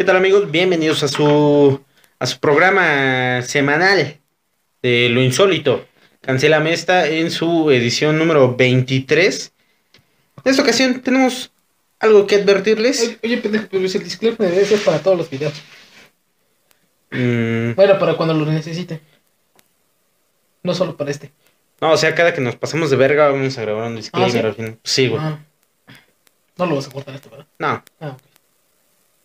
¿Qué tal amigos? Bienvenidos a su a su programa semanal de lo insólito. Cancela esta en su edición número 23. En esta ocasión tenemos algo que advertirles. Oye, pendejo, pues el disclaimer debe ser para todos los videos. Mm, Bueno, para cuando lo necesite. No solo para este. no, o sea, cada que nos pasemos de verga vamos a grabar un disclaimer ¿sí? al final. Sí, güey. Ah. No lo vas a cortar esto, ¿verdad? No. Ah, ok.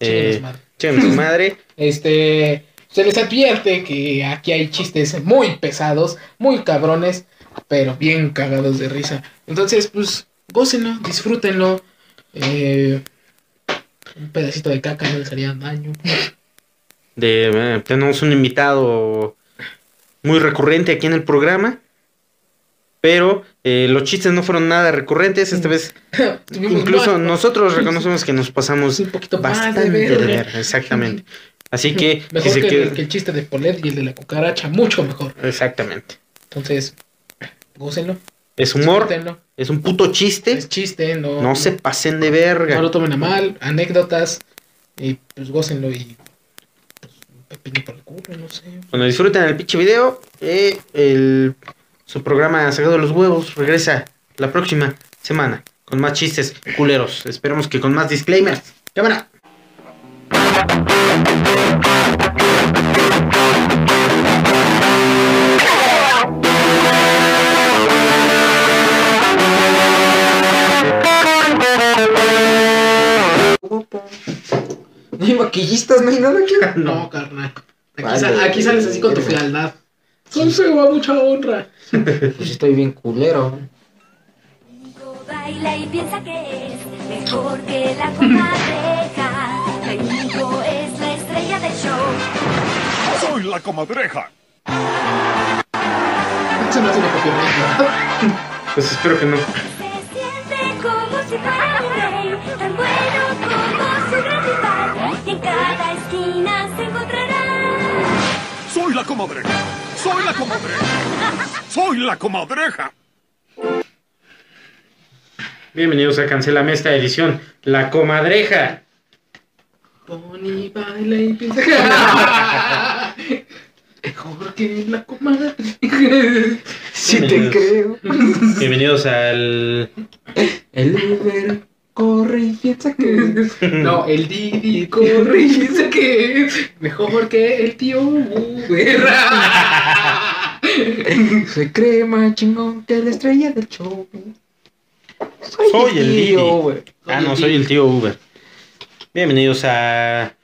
Eh, Chingue su madre. Este, se les advierte que aquí hay chistes muy pesados, muy cabrones, pero bien cagados de risa. Entonces, pues, gócenlo, disfrútenlo. Eh, un pedacito de caca no les haría daño. De, eh, tenemos un invitado muy recurrente aquí en el programa. Pero eh, los chistes no fueron nada recurrentes. Esta vez Incluso nosotros reconocemos que nos pasamos Un poquito más de bastante de ver, exactamente. Así que, si Mejor se que, el, que el chiste de Polet y el de la cucaracha, mucho mejor. exactamente. Entonces, gócenlo, Es humor, disfrútenlo. es un puto chiste. Es chiste, no, No se pasen de no verga. lo tomen a mal, anécdotas, y pues gócenlo y pues, un pepino por el culo, no sé. Cuando disfruten el pinche video, eh, el, su programa Sacado de los Huevos regresa la próxima semana con más chistes culeros. Esperemos que con más disclaimers. Cámara. No hay maquillistas, no hay nada aquí. No, carnal. Aquí, Vale. sa- aquí sales así con tu fealdad. Consejo a mucha honra. Pues estoy bien culero. Baila y piensa que es mejor que la comadreja. Caimito es la estrella del show. Soy la comadreja. Eso no es una copia. Pues espero que no. Se siente como si fuera un rey, tan bueno como su gran rival. Y en cada esquina se encontrará. Soy la comadreja. Soy la comadreja. Soy la comadreja. Bienvenidos a Cancelame esta edición. La comadreja. Pony baila y piensa. Mejor que la comadre. Sí te creo. Bienvenidos al. El Uber corre y piensa que. No, el Didi corre y piensa que es mejor que el tío Uber. Se cree más chingón que la estrella del show. Soy el Didi. güey. Ah, no, soy el tío Uber. Bienvenidos a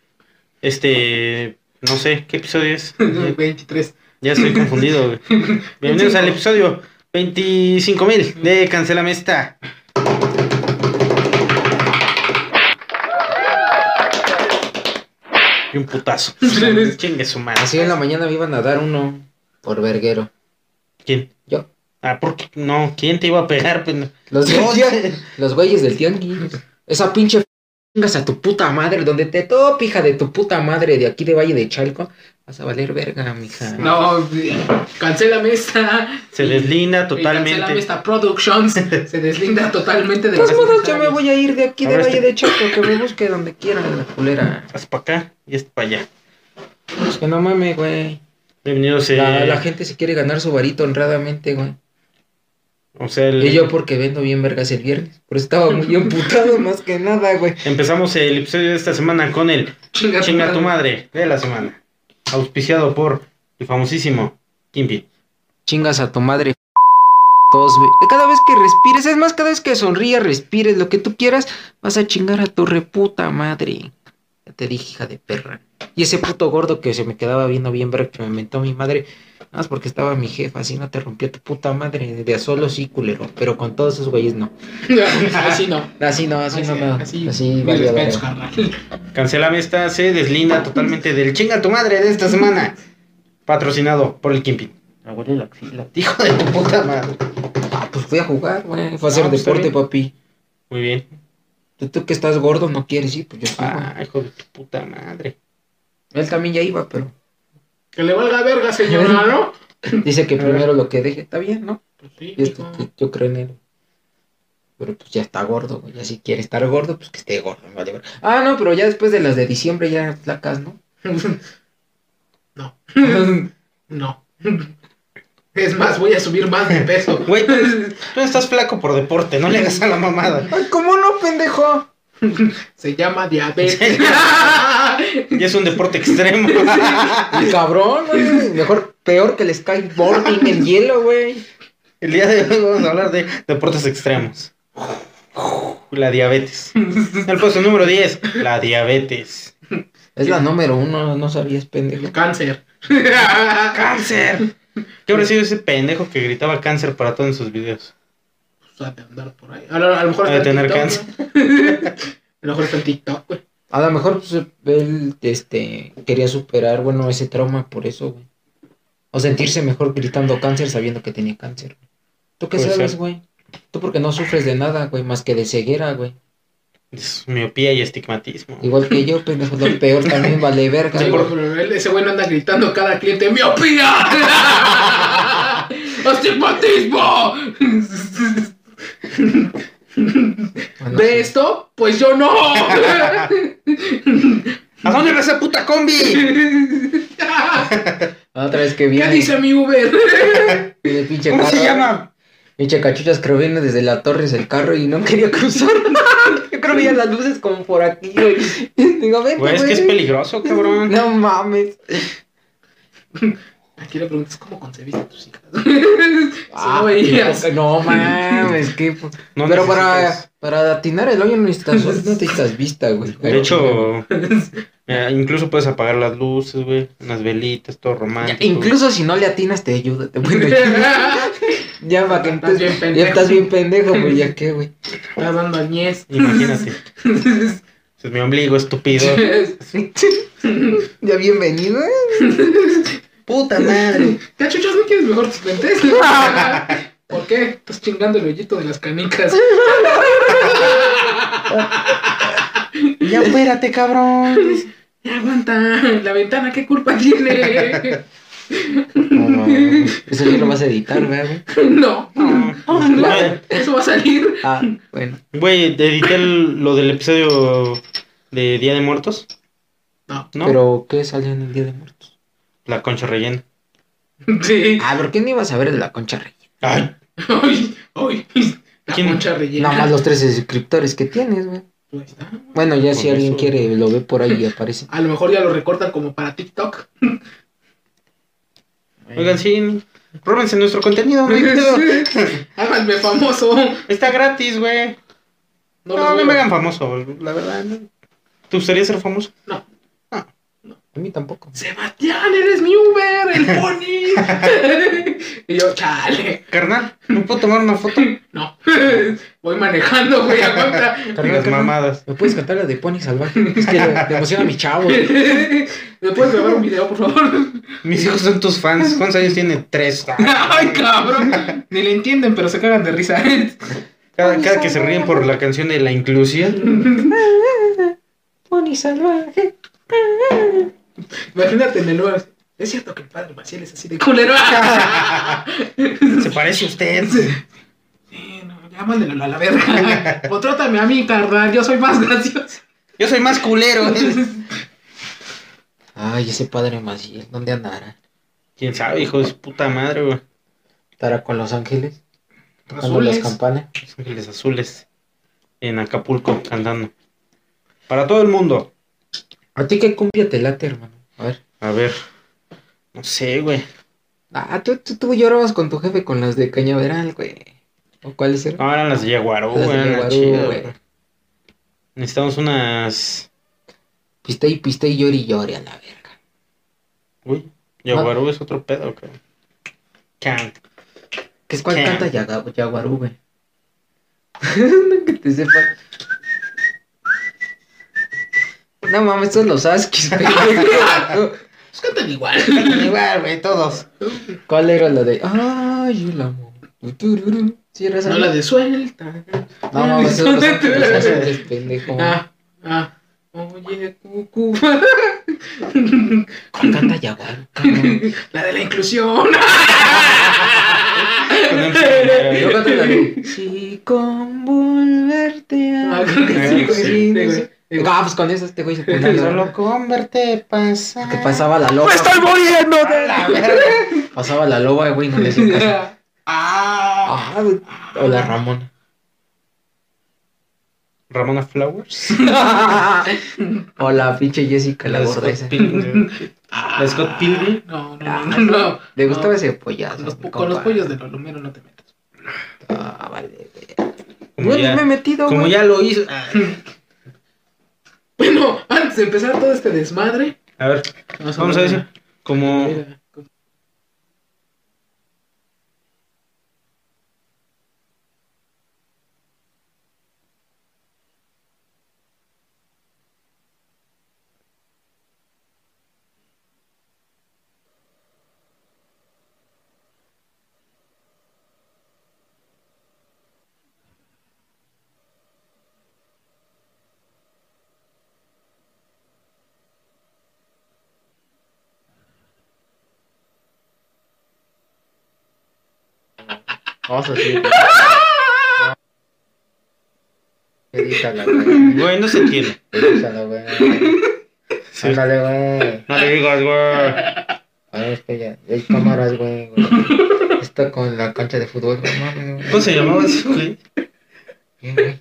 este, no sé, ¿qué episodio es? 23. Ya estoy confundido. güey. Bienvenidos al episodio 25.000 de Cancelame esta. Y un putazo. Chingue su madre. Así en la mañana me iban a dar uno por verguero. ¿Quién? Yo. Ah, ¿por qué? No, ¿quién te iba a pegar? Los, los güeyes del tianguis. Esa pinche f- chingas a tu puta madre, donde te tope, hija de tu puta madre de aquí de Valle de Chalco. Vas a valer verga, mija. No, cancélame esta. Se deslinda Y Cancélame totalmente. esta Productions. Se deslinda totalmente de todos modos, ya me voy a ir de aquí A de ver, Valle este- de Chalco, que me busque donde quieran la culera. Haz para acá y este para allá. Pues que no mames, güey. Bienvenidos. eh, La, la gente si quiere ganar su varito honradamente, güey. O sea, el- Y yo porque vendo bien vergas el viernes. Por eso estaba muy emputado más que nada, güey. empezamos el episodio de esta semana con el Chinga Chinga tu madre. de la semana. Auspiciado por el famosísimo Kimpi. Chingas a tu madre. Todos, güey. Cada vez que respires, es más, cada vez que sonrías, respires, lo que tú quieras, vas a chingar a tu reputa madre. Ya te dije, hija de perra. Y ese puto gordo que se me quedaba viendo bien verga que me inventó mi madre. Nada más porque estaba mi jefa, así no te rompió tu puta madre. De a solo sí, culero. Pero con todos esos güeyes no. Así no. Así no, así, no, no. Así, Así. Cancelame esta se deslinda totalmente del chinga tu madre de esta semana. Patrocinado por el Kimpi. Me huele la axila. Hijo de tu puta madre. Ah, pues fui a jugar, güey. Fue a hacer Ah, pues, deporte, papi. Muy bien. Tú, tú que estás gordo no quieres ir, pues yo fui. Ah, hijo de tu puta madre. Él también ya iba, pero Que le valga verga, señora, ¿no? dice que primero lo que deje está bien, ¿no? Pues sí, Yo, creo en él. Pero pues ya está gordo, güey. Ya si quiere estar gordo, pues que esté gordo. vale. Ah, no, pero ya después de las de diciembre ya flacas, ¿no? No. No. Es más, voy a subir más de peso. Güey, tú, tú estás flaco por deporte, no le hagas a la mamada. Ay, ¿cómo no, pendejo? Se llama diabetes. Y es un deporte extremo. Y cabrón, güey. Mejor, peor que el skateboarding en hielo, güey. El día de hoy vamos a hablar de deportes extremos. La diabetes. El puesto número 10, la diabetes. Es la número uno, no sabías, pendejo. Cáncer. ¡Cáncer! ¿Qué habrá sido ese pendejo que gritaba cáncer para todos en sus videos? Pues ha de andar por ahí. A lo, a lo mejor Ha de tener TikTok, güey. A lo mejor está en TikTok, güey. A lo mejor pues, él este, quería superar, bueno, ese trauma por eso, güey. O sentirse mejor gritando cáncer sabiendo que tenía cáncer. güey. ¿Tú qué Puede sabes, güey? Tú porque no sufres de nada, güey, más que de ceguera, güey. Es miopía y estigmatismo. Igual que yo, pendejo, lo peor también vale verga. Sí, güey. ese güey no anda gritando a cada cliente ¡Miopía! ¡Astigmatismo! Bueno, ¿Ve sí. esto? Pues yo no. ¿A dónde va esa puta combi? Otra vez que ¿Qué viene. dice mi Uber? ¿Cómo se llama? Pinche cachuchas creo viene desde la torres el carro y no quería cruzar. Yo creo que veía las luces como por aquí, güey. Digo, vente, Güey, es que es peligroso, cabrón. No mames. Aquí le preguntas cómo concebiste a tus hijas. Ah, no veías. no mames, que. No Pero para, necesitas- para atinar el hoyo no necesitas, no necesitas vista, güey. De hecho, eh, incluso puedes apagar las luces, güey. Unas velitas, todo Ya, romántico. incluso si no le atinas, te ayuda. Te puede ayudar. Ya, para que Estás bien pendejo. Ya estás bien pendejo, güey. Ya qué, güey. Estás dando al ñez. Imagínate. Es mi ombligo, estúpido. Ya bienvenido. Puta madre. Cachuchas, ¿no quieres mejor tus lentes? ¿Por qué? Estás chingando el hoyito de las canicas. Ya espérate, cabrón. Ya aguanta. La ventana, ¿qué culpa tiene? No, no, no. Eso sí lo vas a editar, ¿verdad, güey? No. Güey, Eso va a salir. Ah, bueno. Güey, edité el- lo del episodio de Día de Muertos. No. ¿No? Pero, ¿qué salió en el Día de Muertos? La concha rellena. Sí. Ah, ¿por qué no ibas a ver de la concha rellena? Ay, Ay, ay. La ¿Quién? concha rellena. Nada más los 13 suscriptores que tienes, güey. Ahí está. Bueno, ya si alguien quiere, lo ve por ahí y aparece. A lo mejor ya lo recortan como para TikTok. oigan, sí. Róbense nuestro contenido, pedo. Háganme famoso. Está gratis, güey. No, No, los no veo. me hagan famoso, la verdad. ¿no? ¿Te gustaría ser famoso? No. A mí tampoco. Sebastián, eres mi Uber, el pony. y yo, chale. Carnal, ¿me puedo tomar una foto? No. Voy manejando, güey, aguanta. Digas mamadas. ¿Me puedes cantar la de Pony Salvaje? Es que le, le emociona a mi chavo. ¿Me puedes grabar un video, por favor? Mis hijos son tus fans. ¿Cuántos años tiene? Tres. Ay, cabrón. Ni le entienden, pero se cagan de risa. Cada, cada que se ríen por la canción de la inclusión. Pony Salvaje. Imagínate en el lugar. Es cierto que el padre Maciel es así de culero. Se parece a usted. Sí, no, mándelo a la verga. O trátame a mí, carnal. Yo soy más gracioso. Yo soy más culero. Ay, ese padre Maciel, ¿dónde andará? ¿Quién sabe, hijo de su puta madre, güey? ¿Estará con los ángeles? Tocando Azules. las campanas. Los Ángeles Azules. En Acapulco, cantando. Para todo el mundo. ¿A ti qué cumbia te late, hermano? A ver. A ver. No sé, güey. Ah, tú, tú, tú llorabas con tu jefe con las de Cañaveral, güey. ¿O cuáles eran? No, eran las de Yaguarú, eran las chidas, güey. güey. Necesitamos unas. Piste y piste y llori y llori a la verga. Uy, Yaguarú es otro pedo, cabrón. Can. ¿Qué es cuál canta Yaguarú, güey? no que te sepa. No mames, estos los Askis, pendejo. Pues cantan igual. Igual, güey, todos. ¿Cuál era la de Ay, el amor? Tururú. ¿Sí era esa? No la de suelta. No, no, esos son los Ángeles Azules, pendejo. Ah, ah. Oye, cucu. ¿Cuál canta cabrón? La de la inclusión. Yo canto la de. Si con volverte a. Ah, creo que sí, güey. Sí, Ah, pues con eso este güey se ponía. Solo con verte pasar. Que pasaba la loba. muriendo de la verga! Pasaba la loba, güey, no le hacía caso. Ah. Ah, güey. O la Ramona. Ramona Flowers. o la pinche Jessica, la La gorda Scott esa. Pilgrim. La Scott Pilgrim. No, no, no, no. no. Le gustaba No. ese pollazo. Con los, con pollos de los lumeros no te metas. Ah, vale. Yo ya, me he metido, como güey. ya lo hizo. Bueno, antes de empezar todo este desmadre, A ver, vamos a decir. Como. Mira, Vamos así. Edítala, güey. Güey, no se entiende. Edítala, güey. Ándale, güey. No le digas, güey. A ver, es que ya. Hay cámaras, güey. güey. Está con la cancha de fútbol, güey. ¿Cómo se llamaba ese güey? Bien, güey.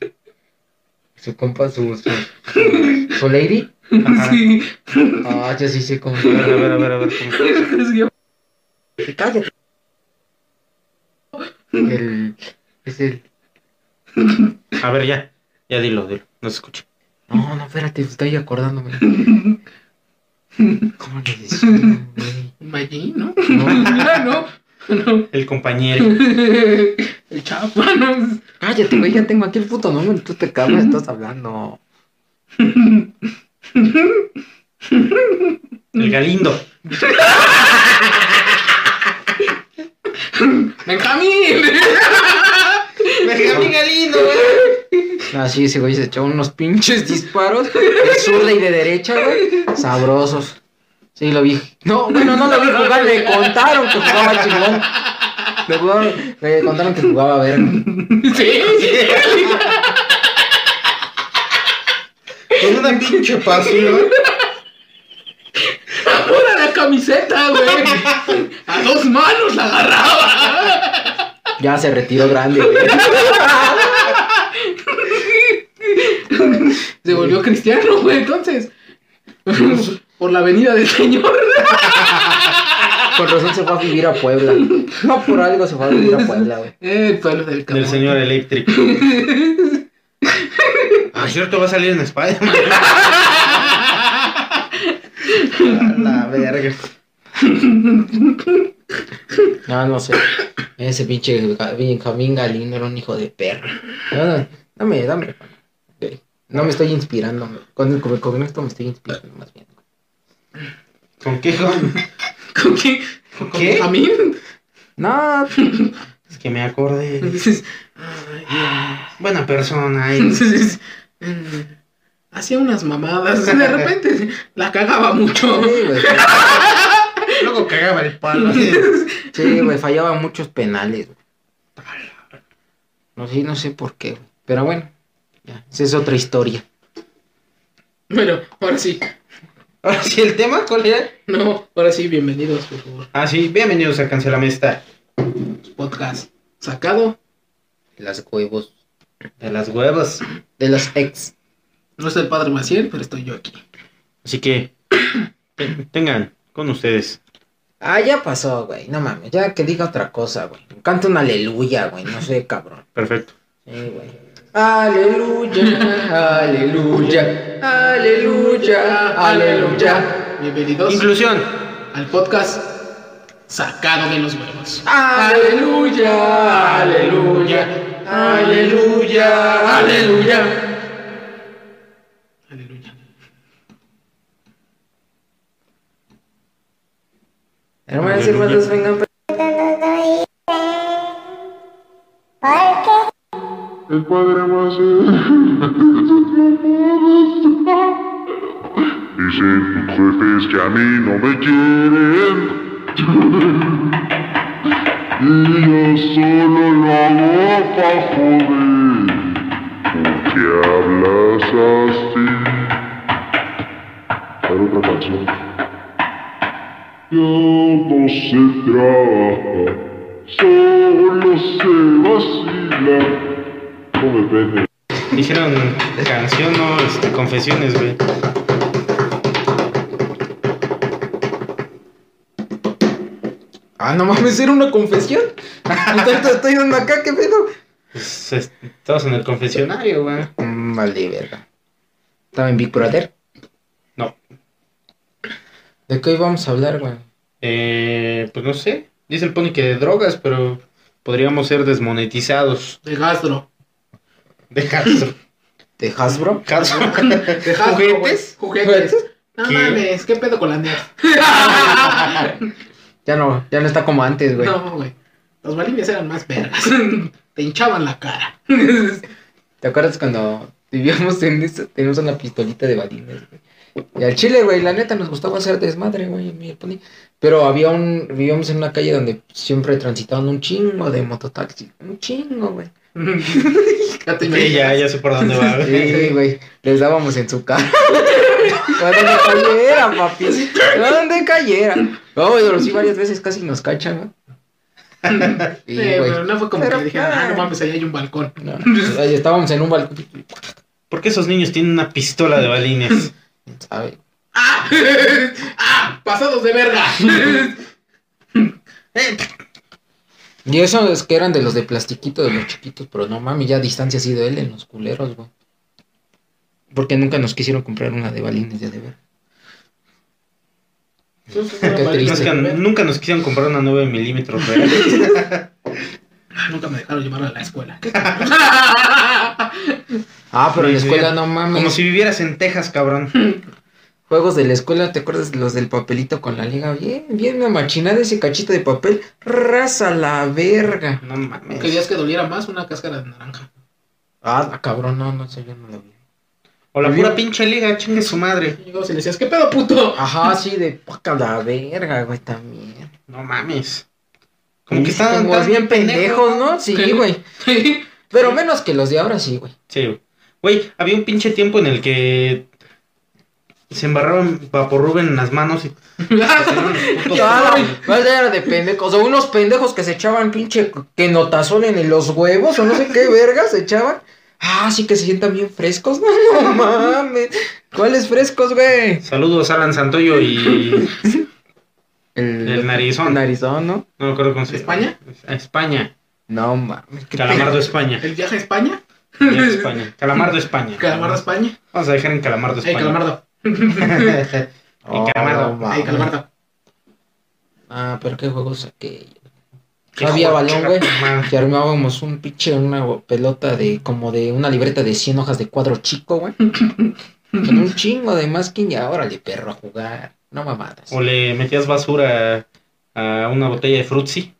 Su compa, su. Su, su, su lady. Ajá. Sí. Ah, yo sí sé cómo. A ver, a ver, a ver, a ver. ¿cómo? Sí, Cállate. El. Es el. A ver, ya. Ya dilo, dilo. No se escucha. No, no, espérate, estoy acordándome. ¿Cómo le decían, güey? Maggi, ¿no? No. no, no. El compañero. El chapa, ¿no? Cállate, güey, ya tengo aquí el puto nombre, tú te cabras, estás hablando. El Galindo. ¡Benjamín! Benjamín Galindo, güey. Ah, sí, ese güey se echó unos pinches disparos de zurda y de derecha, güey. Sabrosos. Sí, lo vi. No, bueno, no lo vi jugar, le contaron que jugaba chingón. Le, jugaron- le contaron que jugaba verga. Sí. Con una pinche pasión. Camiseta, güey. A dos manos la agarraba. Ya se retiró grande, güey. Se volvió cristiano, güey, entonces. Por la venida del Señor. Con razón se fue a vivir a Puebla. No por algo se fue a vivir a Puebla, güey. El pueblo del Del señor eléctrico. Ah, cierto, va a salir en Spider-Man. La verga. No, no sé. Ese pinche Benjamín Galindo era un hijo de perra. No, no, dame, dame. No me estoy inspirando. Con, con, con esto me estoy inspirando más bien. ¿Con qué con? ¿Con qué? ¿Con ¿Qué? Benjamín? No, Es que me acordé. Buena persona. eh. Hacía unas mamadas. De repente la cagaba mucho. sí, güey. Luego cagaba el palo. así. Sí, güey, fallaba muchos penales. güey. No sé, no sé por qué. güey. Pero bueno, ya, esa es otra historia. Bueno, ahora sí. Ahora sí, el tema, ¿cuál era? No, ahora sí, bienvenidos, por favor. Ah, sí, bienvenidos a Cancelame esta. Podcast sacado. Las huevos. De las huevas. De los ex. No está el padre Maciel, pero estoy yo aquí. Así que te- tengan con ustedes. Ah, ya pasó, güey. No mames, ya que diga otra cosa, güey. Canta un aleluya, güey. No sé, cabrón. Perfecto. Sí, güey. Aleluya, aleluya, aleluya, aleluya. Bienvenidos Inclusión. al podcast sacado de los huevos. Aleluya, aleluya, aleluya, aleluya. Aleluya. Hermanas y hermanos, vengan. El padre más Dicen tus jefes que a mí no me quieren. Y yo solo lo hago pa' joder. ¿Por qué hablas así? Para otra canción. No se trabaja, solo se vacila. No me pene. Dijeron canción, no, este, confesiones, güey. Ah, no mames, era una confesión. Estoy, dando acá, ¿qué pedo? Pues, es- en el confesionario, güey. Mm, Vale, verga. ¿Estaba en Big Brother? No. ¿De qué íbamos a hablar, güey? Eh, pues no sé. Dice el Pony que de drogas, pero podríamos ser desmonetizados. De gastro. De Hasbro. ¿De Hasbro? Hasbro. De güey. ¿Juguetes? Juguetes. No ¿Qué? mames, ¿qué pedo con la NER? Ya no, ya no está como antes, güey. No, güey. Los balines eran más vergas. Te hinchaban la cara. ¿Te acuerdas cuando vivíamos en esa, teníamos una pistolita de balines, güey? Y al chile, güey, la neta nos gustaba hacer desmadre, güey. Pero había un, vivíamos en una calle donde siempre transitaban un chingo de mototaxi. Un chingo, güey. Sí, ya, ya sé por dónde va, güey. Sí, güey, les dábamos en su cara. A donde cayera, papi. A donde cayera. No, güey, pero sí varias veces casi nos cachan, ¿no? Sí, güey. pero no fue como Pero, que dijeran, ah, no mames, ahí hay un balcón. No, ahí estábamos en un balcón, ¿Por qué esos niños tienen una pistola de balines? ¿Sabes? ¡Ah! ¡Ah! ¡Pasados de verga! Y eso es que eran de los de plastiquito, de los chiquitos, pero no mami, ya a distancia ha sido él en los culeros, güey. Porque nunca nos quisieron comprar una de balines de deber. No es que nunca nos quisieron comprar una 9 milímetros real. Nunca me dejaron llevarla a la escuela. Ah, pero en la escuela no mames. Como si vivieras en Texas, cabrón. Juegos de la escuela, ¿te acuerdas de los del papelito con la liga? Bien, bien una machinada ese cachito de papel. Raza la verga. No mames. Querías que doliera más una cáscara de naranja. Ah, cabrón, no, no sé, yo no lo vi. O la pura pinche liga, chingue su madre. Y y le decías, ¿qué pedo, puto? Ajá, sí, de poca la verga, güey, también. No mames. Como que estaban tan bien pendejos, ¿no? Sí, güey. Pero menos que los de ahora, sí, güey. Sí, güey. Güey, había un pinche tiempo en el que se embarraban vaporrub en las manos y Ah, más era de pendejos. O unos pendejos que se echaban pinche que notazón en los huevos o no sé qué vergas se echaban. Ah, sí que se sientan bien frescos. No, no mames. ¿Cuáles frescos, güey? Saludos a Alan Santoyo y El, el narizón. el narizón, ¿no? No me acuerdo cómo se ¿España? A España. No mames. Calamardo España. ¿El viaje a España? Ya, España. Calamardo España. ¿Calamardo a España? Vamos a dejar en Calamardo ¡Ey, España. calamardo! pe- En Calamardo. no. ¡Ey, calamardo! Ah, pero qué juegos aquellos. Qué Había balón, güey. Que armábamos un pinche, una pelota de como de una libreta de 100 hojas de cuadro chico, güey. Con un chingo de masking y órale, perro, a jugar. No mamadas. O le metías basura a una botella de frutzi.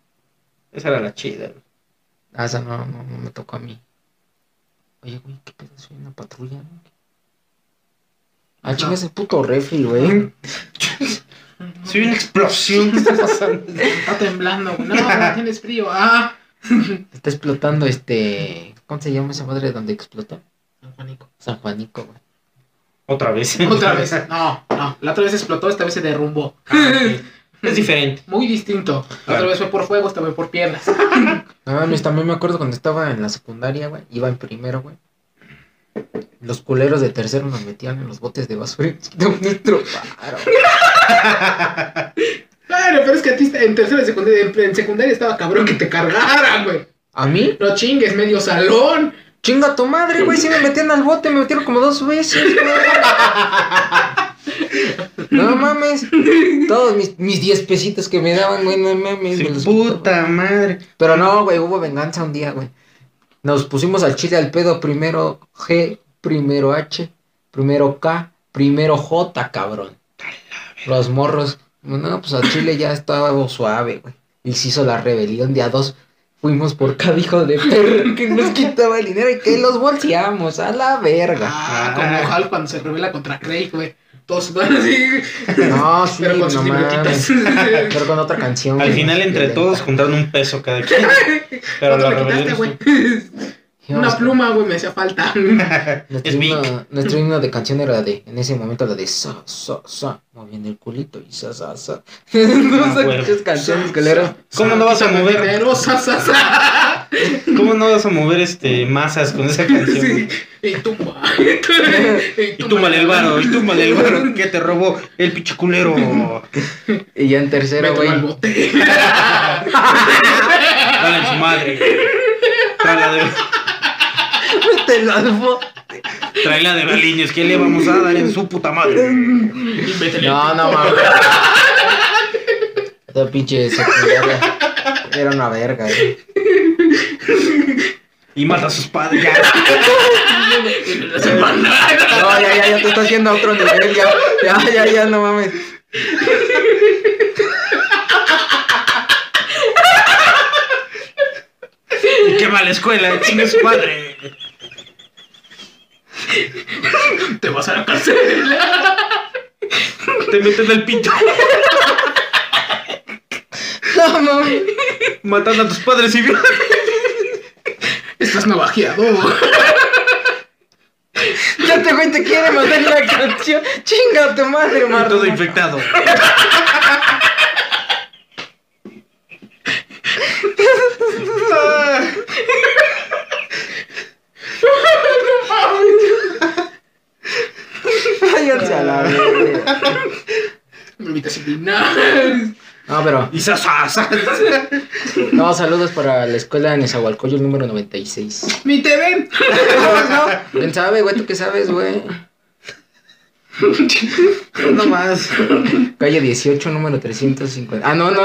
Esa era la chida. güey. Ah, esa no, no, no me tocó a mí. Oye, güey, ¿qué pedo? Soy una patrulla, ¿no? Ah, chinga ese puto refri, güey. Soy una explosión. ¿Qué está pasando? Está temblando, güey. No, no tienes frío. ¡Ah! Está explotando este... ¿Cómo se llama esa madre donde explotó? San Juanico. San Juanico, güey. Otra vez. Otra vez. No, no. La otra vez explotó, esta vez se derrumbó. Ah. Es diferente. Muy distinto. La Claro. otra vez fue por fuego, esta vez por piedras. No mames, también me acuerdo cuando estaba en la secundaria, güey. Iba en primero, güey. Los culeros de tercero nos metían en los botes de basura quitaban nuestro paro. Claro, pero es que a ti en tercera y secundaria, en, en secundaria estaba cabrón que te cargaran, güey. ¿A mí? No chingues, medio salón. Chinga tu madre, güey. Si me metían al bote, me metieron como dos veces, güey. No mames. Todos mis, mis 10 pesitos que me daban, güey, no mames. Sí, me los puta madre. Pero no, güey, hubo venganza un día, güey. Nos pusimos al chile al pedo primero G, primero H, primero K, primero J, cabrón. Los morros. No, pues al chile ya estaba suave, güey. Y se hizo la rebelión de a dos. Fuimos por cada hijo de perro que nos quitaba el dinero y que los bolseamos a la verga. Ah, Ah. como Hal cuando se revela contra Craig, güey. Todos van así. No, sí, Pero con no sus. Pero con otra canción. Al final, entre violenta. todos, juntaron un peso cada quien. Pero ¿Cuánto la rebelión. Una pluma, güey, me hacía falta. Nuestro Es himno, Vic. nuestro himno de canción era de, en ese momento la de sa, sa, sa, moviendo el culito y sa, sa, sa. no sé qué canciones que le eran. ¿Cómo no vas a mover? dinero, sa, sa, sa. ¿Cómo no vas a mover este masas con esa canción? Sí. Y tú, ma. Y túmale el varo, y túmale el varo que te robó el pinche culero. Y ya en tercera, Mételo güey. Dale en su madre. De, Mételo al bote. tráela de Baliños, ¿qué le vamos a dar en su puta madre? No, no mames. Esta pinche secundaria era una verga, güey. Y mata a sus padres. Ya. No, ya, ya, ya te estás yendo a otro nivel, ya. Ya, ya, ya, no mames. Y quema la escuela, chinga su padre. Te vas a la cárcel. Te meten el pito. No mames. Matando a tus padres y Estás navajeado. Ya te güey te quiere mandar la canción. Chinga tu madre, todo Marta. infectado. Váyanse a la verga. No, pero. Y. No, saludos para la escuela en número 96. Ni te ven. No, no. ¿Quién sabe, güey? ¿Tú qué sabes, güey? No más. Calle 18, número 350. Ah, no, no,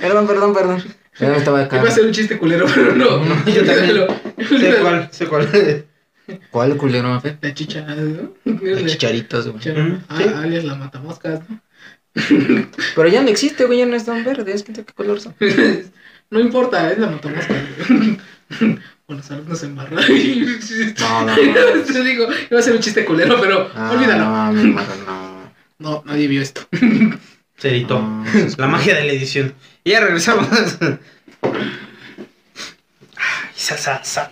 perdón, perdón, perdón, Ya no estaba acá. Iba a ser un chiste culero, pero no. Yo también. Olvídalo. Sé cuál, sé cuál. ¿Cuál culero? La chicha, ¿no? De chicharitos, güey. Ah, sí. alias la matamoscas, ¿no? Pero ya no existe, güey, ya no están verdes. ¿Qué qué color son? No importa, es la matamoscas. Bueno, alumnos en barra. No, no, Te digo, iba a ser un chiste culero, pero Ah, olvídalo. No, mi madre, no. No, nadie vio esto. Se editó. No, La magia de la edición. Y ya regresamos. Ay, sa, sa, sa.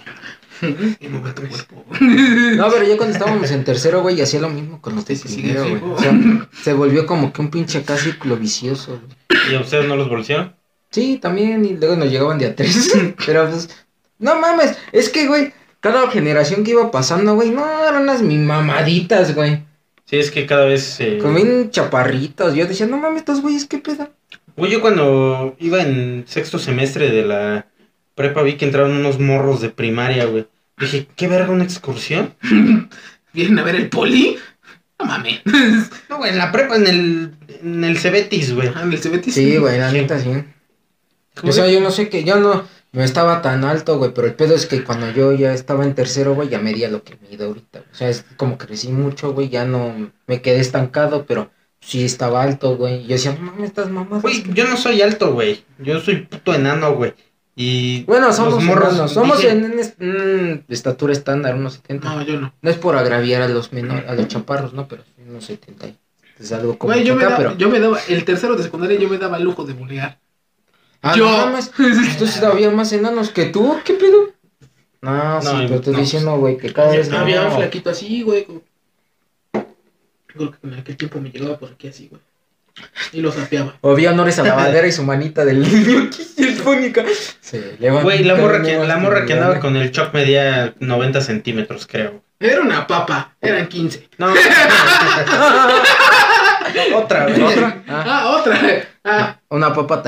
Y mueve tu cuerpo. No, pero ya cuando estábamos en tercero, güey, hacía lo mismo con los de primero, güey. O sea, se volvió como que un pinche acá círculo vicioso, güey. ¿Y a ustedes no los bolsearon? Sí, también, y luego nos llegaban de a tres. Pero pues, no mames, es que, güey, cada generación que iba pasando, güey, no, eran unas mi mamaditas, güey. Sí, es que cada vez. Eh... Como bien chaparritos. Yo decía, no mames, estos güeyes, ¿qué pedo? Güey, yo cuando iba en sexto semestre de la prepa vi que entraron unos morros de primaria, güey. Dije, ¿qué verga una excursión? ¿Vienen a ver el poli? No mames. No, güey, en la prepa, en el, en el Cebetis, güey. Ah, en el Cebetis. Sí, güey, la Sí. neta, sí. O sea, yo no sé que, yo no, no estaba tan alto, güey, pero el pedo es que cuando yo ya estaba en tercero, güey, ya medía lo que mido ahorita. O sea, es como crecí mucho, güey, ya no me quedé estancado, pero sí estaba alto, güey. Y yo decía, no mames, estas mamadas. Güey, yo no soy alto, güey. Yo soy puto enano, güey. Y. Bueno, somos morros enanos, somos en, mm, estatura estándar, unos 70. No, yo no. No es por agraviar a los menores, a los chaparros, ¿no? Pero sí, unos 70. Es algo como Güey, yo, me daba, pero... yo me daba, el tercero de secundaria yo me daba el lujo de bulear. Ah, yo- no mames, estos todavía más enanos que tú, ¿qué pedo? No, sí, No, pero estoy no. diciendo, güey, que cada vez Había un flaquito así, güey. como- Creo que en aquel tiempo me llegaba por aquí así, güey. Y lo sapeaba. O vi honores a la bandera y su manita del niño. Se levanta. Güey, la morra que, la morra que andaba con el choc medía 90 centímetros, creo. Era una papa, eran 15. No. Otra, güey. ¿Otra? Ah, Ah, otra. Ah, una papa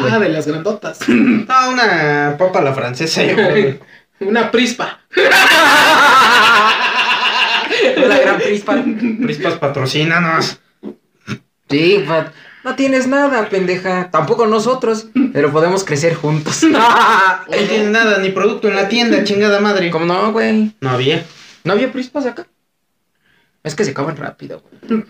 güey. ah, de las grandotas. No, una papa la francesa, yo. Una prispa. Una gran prispa. Prispas patrocínanos. Sí, no tienes nada, pendeja. Tampoco nosotros, pero podemos crecer juntos. No tiene nada, ni producto en la tienda, chingada madre. ¿Cómo no, güey? No había. ¿No había prispas acá? Es que se acaban rápido, güey.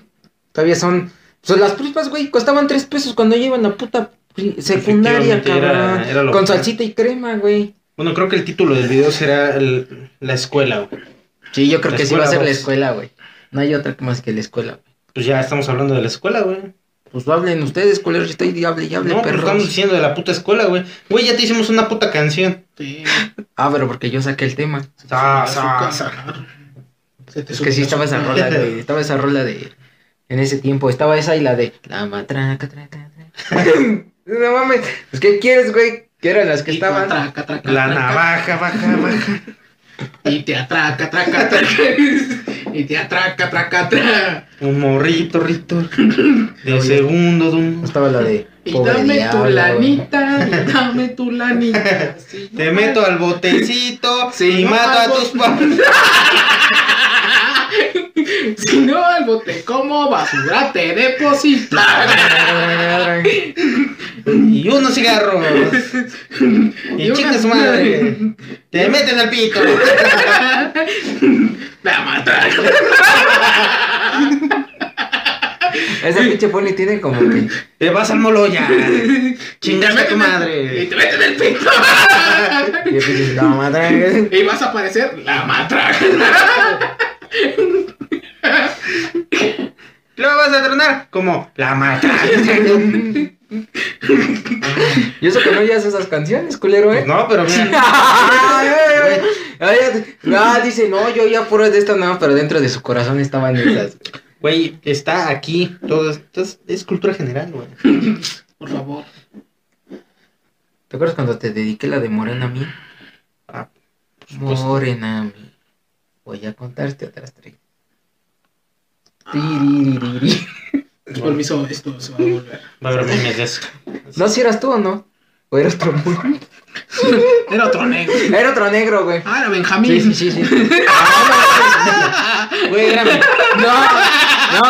Todavía son. Pues las prispas, güey, costaban tres pesos cuando llevan la puta secundaria, era- cabrón. era Con salsita y crema, güey. Bueno, creo que el título del video será el- la escuela, güey. Sí, yo creo La que sí va a ser la escuela, güey. No hay otra más que la escuela, güey. Pues ya estamos hablando de la escuela, güey. Pues hablen ustedes, culeros, estoy y hable y hable, No, pues perros. estamos diciendo de la puta escuela, güey. Güey, ya te hicimos una puta canción. Sí. Ah, pero porque yo saqué el tema. Sa, sa, subió sa. azúcar. Se te Es que sí estaba esa rola, güey. Estaba esa rola de. En ese tiempo. Estaba esa y la de. La matraca, traca, traca. No mames. Pues, ¿qué quieres, güey? Que eran las que Y estaban. atraca, atraca, La navaja, baja, baja. Y te atraca, atraca, atraca. Y te atraca, atraca, atraca. Un morrito, rito. De segundo, dum. Estaba la de. Y dame tu diablo, lanita, y dame tu lanita. Sí, Te no meto al botecito Sí, y no mato a tus papás. Si no, al bote como basura te deposita. Y unos cigarros. Y Y chinga su madre. Te meten al pito. La matraca. Esa pinche pony tiene como que. Te vas al moloya. Chingas a tu Y madre. te meten el pito. y yo pinche, La madre. Y vas a aparecer la matraca. Luego vas a tronar como la mata. Y eso que no oyes esas canciones, culero, eh. Pues no, pero mira. Ah, dice, no, yo ya puro de esto no, pero dentro de su corazón estaban esas. Güey, está aquí. Todo esto es, es cultura general, güey. Por favor. ¿Te acuerdas cuando te dediqué la de Morena a mí? Ah, por supuesto. Morena a mí. Voy a contarte otras tres. Tiriririri. Permiso, esto se va a volver. Va a haber memes de eso. No, si eras tú o no. O era otro Era otro negro. Era otro negro, güey. Ah, era Sí, Benjamín. sí, sí, sí. Güey, era mi, No, no,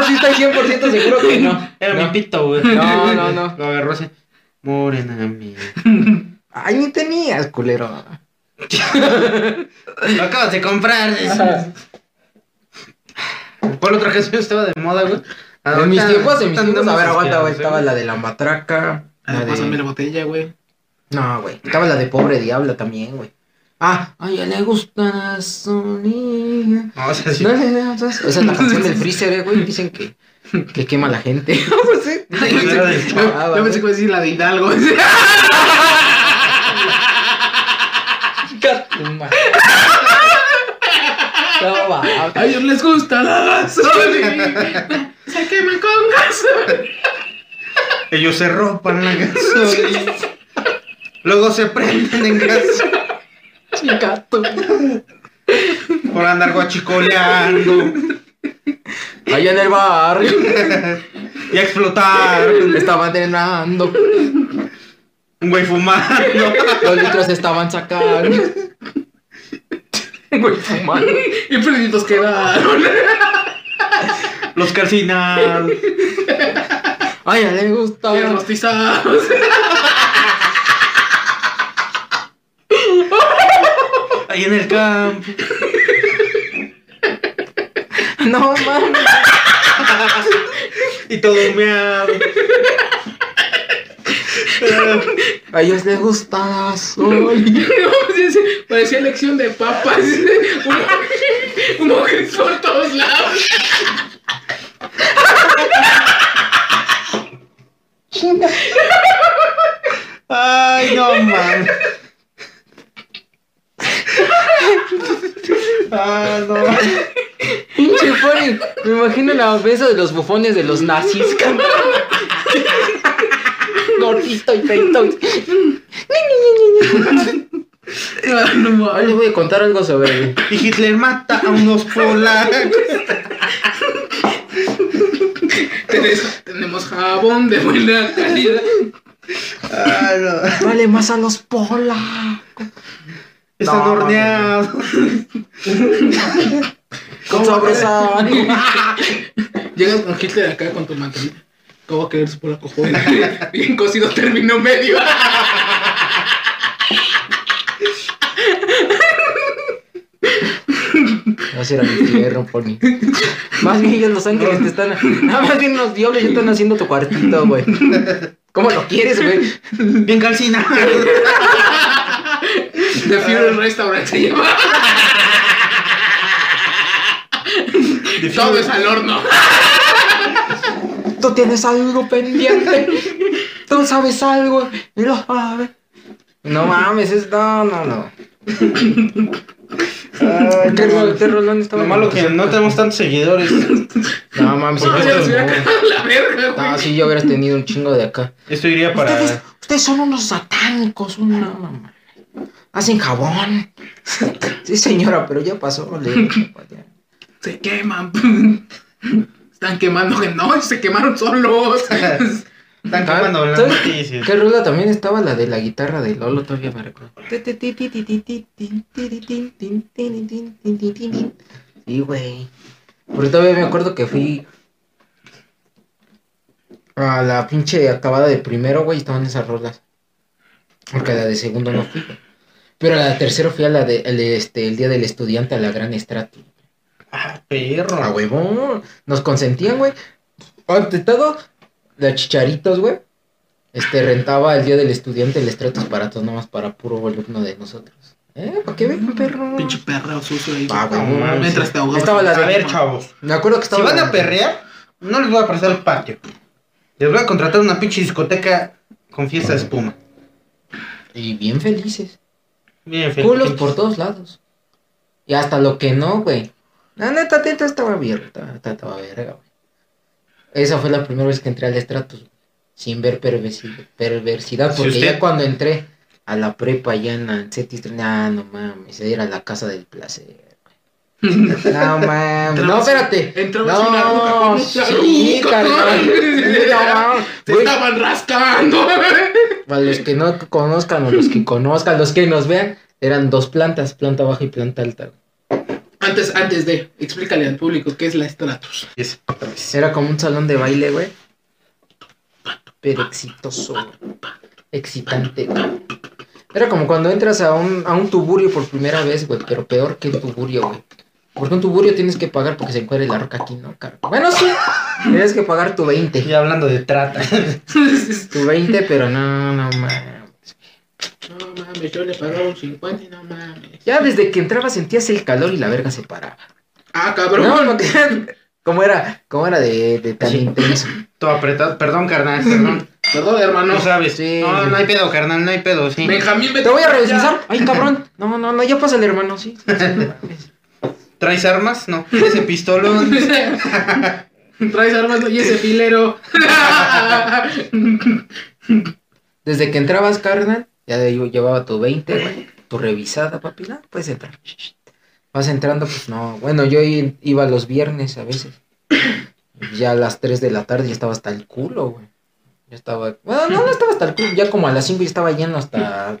no, sí estoy 100% seguro que no. era no. mi pito, güey. No, no, no. Lo agarró así. Morena mía. Ay, ni tenías, culero. Lo acabas de comprar. ¿Cuál otra canción estaba de moda, güey? En mis tiempos, en mis tiempos, a ver, aguanta, güey. asqueados, Estaba ¿eh? la de la matraca. La Pásame de... la botella, güey. No, güey. Estaba la de pobre diablo también, güey. Ah, a ella le gusta la solía. No, o sea, sí. No, no, no, Esa es la canción del freezer, eh, güey. Dicen que, que quema a la gente. No sé. Yo pensé- Yo Ah, pensé que iba a decir la de Hidalgo. güey. No, va. A ellos les gusta la gasolina. Se queman con gasolina. Ellos se ropan la gasolina. Luego se prenden en gas Chicato. por andar guachicoleando Allá en el barrio. y a explotar. Estaban entrenando. Un güey fumando. Los litros estaban sacando. Güey, fumando. Y prendidos quedaron. Los calcinados. A ella le gusta. Bien rostizados. Ahí en el campo. No mames. Y todo humeado. A ellos les gusta la sol. Parecía elección de papas. Un mujer por todos lados. Ay, no man. Ah, no. Pinche. Me imagino la mesa de los bufones de los nazis. cabrón. Gordito y feito. Ah, no Ahora les voy a contar algo sobre. Y Hitler mata a unos polacos. Tenés- Tenemos jabón de buena calidad. Ay, no. Vale más a los polacos. Están No, horneados. Con sobresal. Llegas con Hitler acá con tu mantelita. ¿Cómo va a querer su polaco joven? Bien cocido término medio. No será mi tierra, Pony. Más bien ellos los ángeles te están. Nada más bien los diablos ya están haciendo tu cuartito, güey. ¿Cómo lo quieres, güey? Bien calcinados. The Fury Restaurant se llama. Todo es al horno. Tú tienes algo pendiente. Tú sabes algo y lo sabes. No mames, es. No, no, no. Ay, ¿Qué, rol- qué rolón estaba? Lo malo que no tenemos tantos seguidores. No mames, si Ya esto se es hubiera muy- cagado la verga, güey. No, si yo hubieras tenido un chingo de acá. Esto iría para. Ustedes, ustedes son unos satánicos, una mamá. Hacen jabón. sí, señora, pero ya pasó. le-. Se queman. Están quemando que no, se quemaron solos. Están quemando las ¿Sabes noticias. ¿Qué rola también estaba la de la guitarra de Lolo? Todavía me recuerdo. Sí, güey. Porque todavía me acuerdo que fui a la pinche acabada de primero, güey, estaban esas rolas. Porque la de segundo no fui, güey. Pero a la tercera fui a la de, el, este, el día del estudiante a la gran estrato. Ah, perro. A huevón. Nos consentían, güey. Ante todo, la chicharitos, güey. Este rentaba el día del estudiante el estratos baratos, nomás para puro alumno de nosotros. ¿Eh? ¿Para qué ven, perro? Pinche perreo sucio ahí. Ah, güey. Mientras te ahogabas. Estaba la A de- ver, chavos. Me acuerdo que Si estaba. van a perrear, no les voy a prestar el patio. Les voy a contratar una pinche discoteca con fiesta de espuma. Y bien felices. Bien, feliz. Culos por todos lados. Y hasta lo que no, güey. La neta, teta estaba bien. Estaba, estaba verga, güey. Esa fue la primera vez que entré al estratos. güey, Sin ver perversi- perversidad. Si Porque usted- ya cuando entré a la prepa allá en la Cetis, nah, no mames. Era la casa del placer. No mames. No, espérate. Entrabas no, en una ruca con mucha sí. Se estaban rascando. Para los que no conozcan o los que conozcan, los que nos vean, eran dos plantas, planta baja y planta alta. Antes, antes de, explícale al público qué es la Stratus. Era como un salón de baile, güey. Pero exitoso, excitante, güey. Era como cuando entras a un, a un tuburio por primera vez, güey, pero peor que el tuburio, güey. Porque un tuburio tienes que pagar porque se encuentra la roca aquí, ¿no? Caro. Bueno, sí, tienes que pagar tu 20. Y hablando de trata. Tu 20, pero no, no mames. No mames, yo le pagaba un 50 y no mames. Ya desde que entrabas sentías el calor y la verga se paraba. Ah, cabrón. No, porque... ¿Cómo era? ¿Cómo era de, de tan Sí. intenso? Todo apretado. Perdón, carnal, perdón. Perdón, hermano. No sabes. Sí. No, no hay pedo, carnal, no hay pedo, sí. Benjamín, vete Te voy a revisar. Ay, cabrón. No, no, no, ya pásale, hermano. Sí. sí, sí, no. ¿Traes armas? No. Ese pistolón. Traes armas y ese filero. Desde que entrabas, carnal, ya de- yo llevaba tu 20, güey. Tu revisada, papi. No, puedes entrar. Vas entrando, pues no. Bueno, yo iba los viernes a veces. Ya a las 3 de la tarde ya estaba hasta el culo, güey. Ya estaba. Bueno, no, no estaba hasta el culo. Ya como a las 5 ya estaba lleno hasta.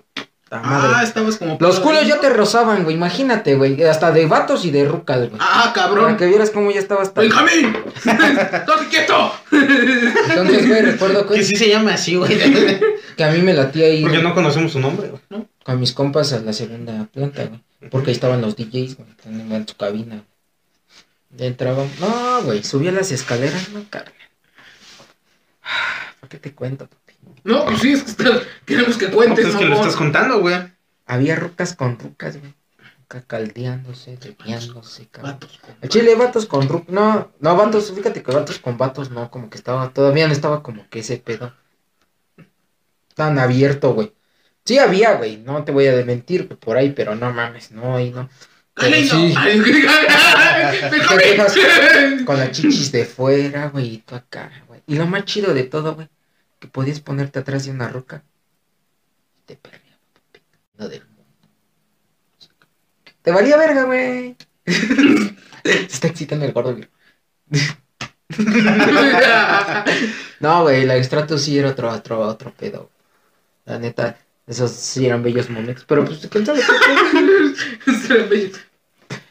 Madre. Ah, estabas como. Los culos ya te ¿no? rozaban, güey. Imagínate, güey. Hasta de vatos y de rucas, güey. Ah, Para cabrón. que vieras cómo ya estaba hasta. Benjamín. ¡Estate quieto! Entonces, güey, recuerdo Que que, sí se llama así, güey. que a mí me latía ir Porque no conocemos su nombre, güey. con mis compas a la segunda planta, güey. Porque ahí estaban los DJs, güey. En su cabina. Ya entraban. No, güey. Subía las escaleras, no, carnal. ¿Para qué te cuento? No, pues sí, es que está- queremos que cuentes, Pues es que lo estás contando, güey. Había rucas con rucas, güey. Acá caldeándose, desviándose, cabrón. El chile, vatos con rucas. No, no, vatos. Fíjate que vatos con vatos, no. Como que estaba. Todavía no estaba como que ese pedo. Tan abierto, güey. Sí había, güey. No te voy a mentir güey, por ahí, pero no mames, no, ahí no. Pero Galindo. sí. Ay, Te dejas Benjamín. con las chichis de fuera, güey, y tú acá, güey. Y lo más chido de todo, güey, que podías ponerte atrás de una roca. y Te perreaba, papi. No del mundo. Te valía verga, güey. Se está excitando el gordo, güey. No, güey, la extrato sí era otro, otro, otro pedo. La neta, esos sí eran bellos momentos. Pero pues, ¿quién sabe qué,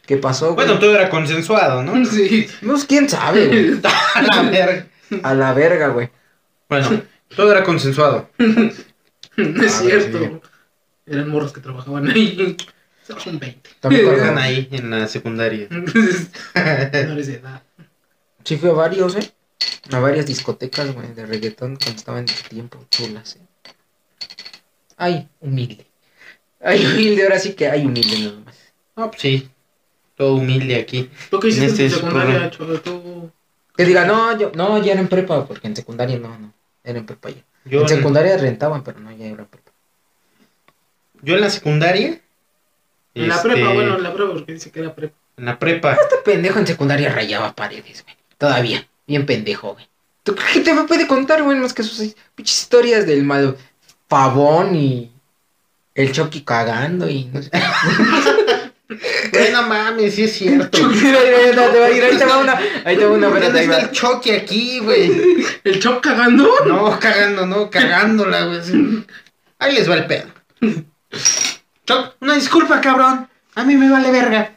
qué pasó, güey? Bueno, todo era consensuado, ¿no? Sí. Pues, quién sabe, güey. A la verga. A la verga, güey. Bueno, todo era consensuado. No es Ah, cierto. sí. Eran morros que trabajaban ahí. Son 20. También Están ahí en la secundaria. Menores de edad. Sí fui a varios, ¿eh? A varias discotecas, güey, de reggaetón cuando estaba en ese tiempo, chulas, ¿eh? Ay, humilde. Ay, humilde, ahora sí que hay humilde nada más. Pues sí. todo humilde aquí. ¿Tú qué hiciste En este en secundaria. Cholo? ¿Tú... Que diga, no, yo, no, ya era en prepa, porque en secundaria no, no. Era en prepa ya. Yo, en secundaria rentaban, pero no, ya era en prepa. yo en la secundaria. En la este, prepa, bueno, en la prepa, porque dice que era prepa. En la prepa. Este pendejo en secundaria rayaba paredes, güey. Todavía. Bien pendejo, güey. ¿Tú que te puede contar, güey? Más que sus pinches historias del mal pavón y el Chucky cagando y no sé. Güey, no mames, sí es cierto. Mira, mira, mira, te va a ir, ahí te va una, ahí te va una, espérate, ¿Dónde ahí está va. el choque aquí, güey? ¿El Choc cagando? No, cagando, no, cagándola, güey. sí. Ahí les va el pedo. Choc, una disculpa, cabrón. A mí me vale verga.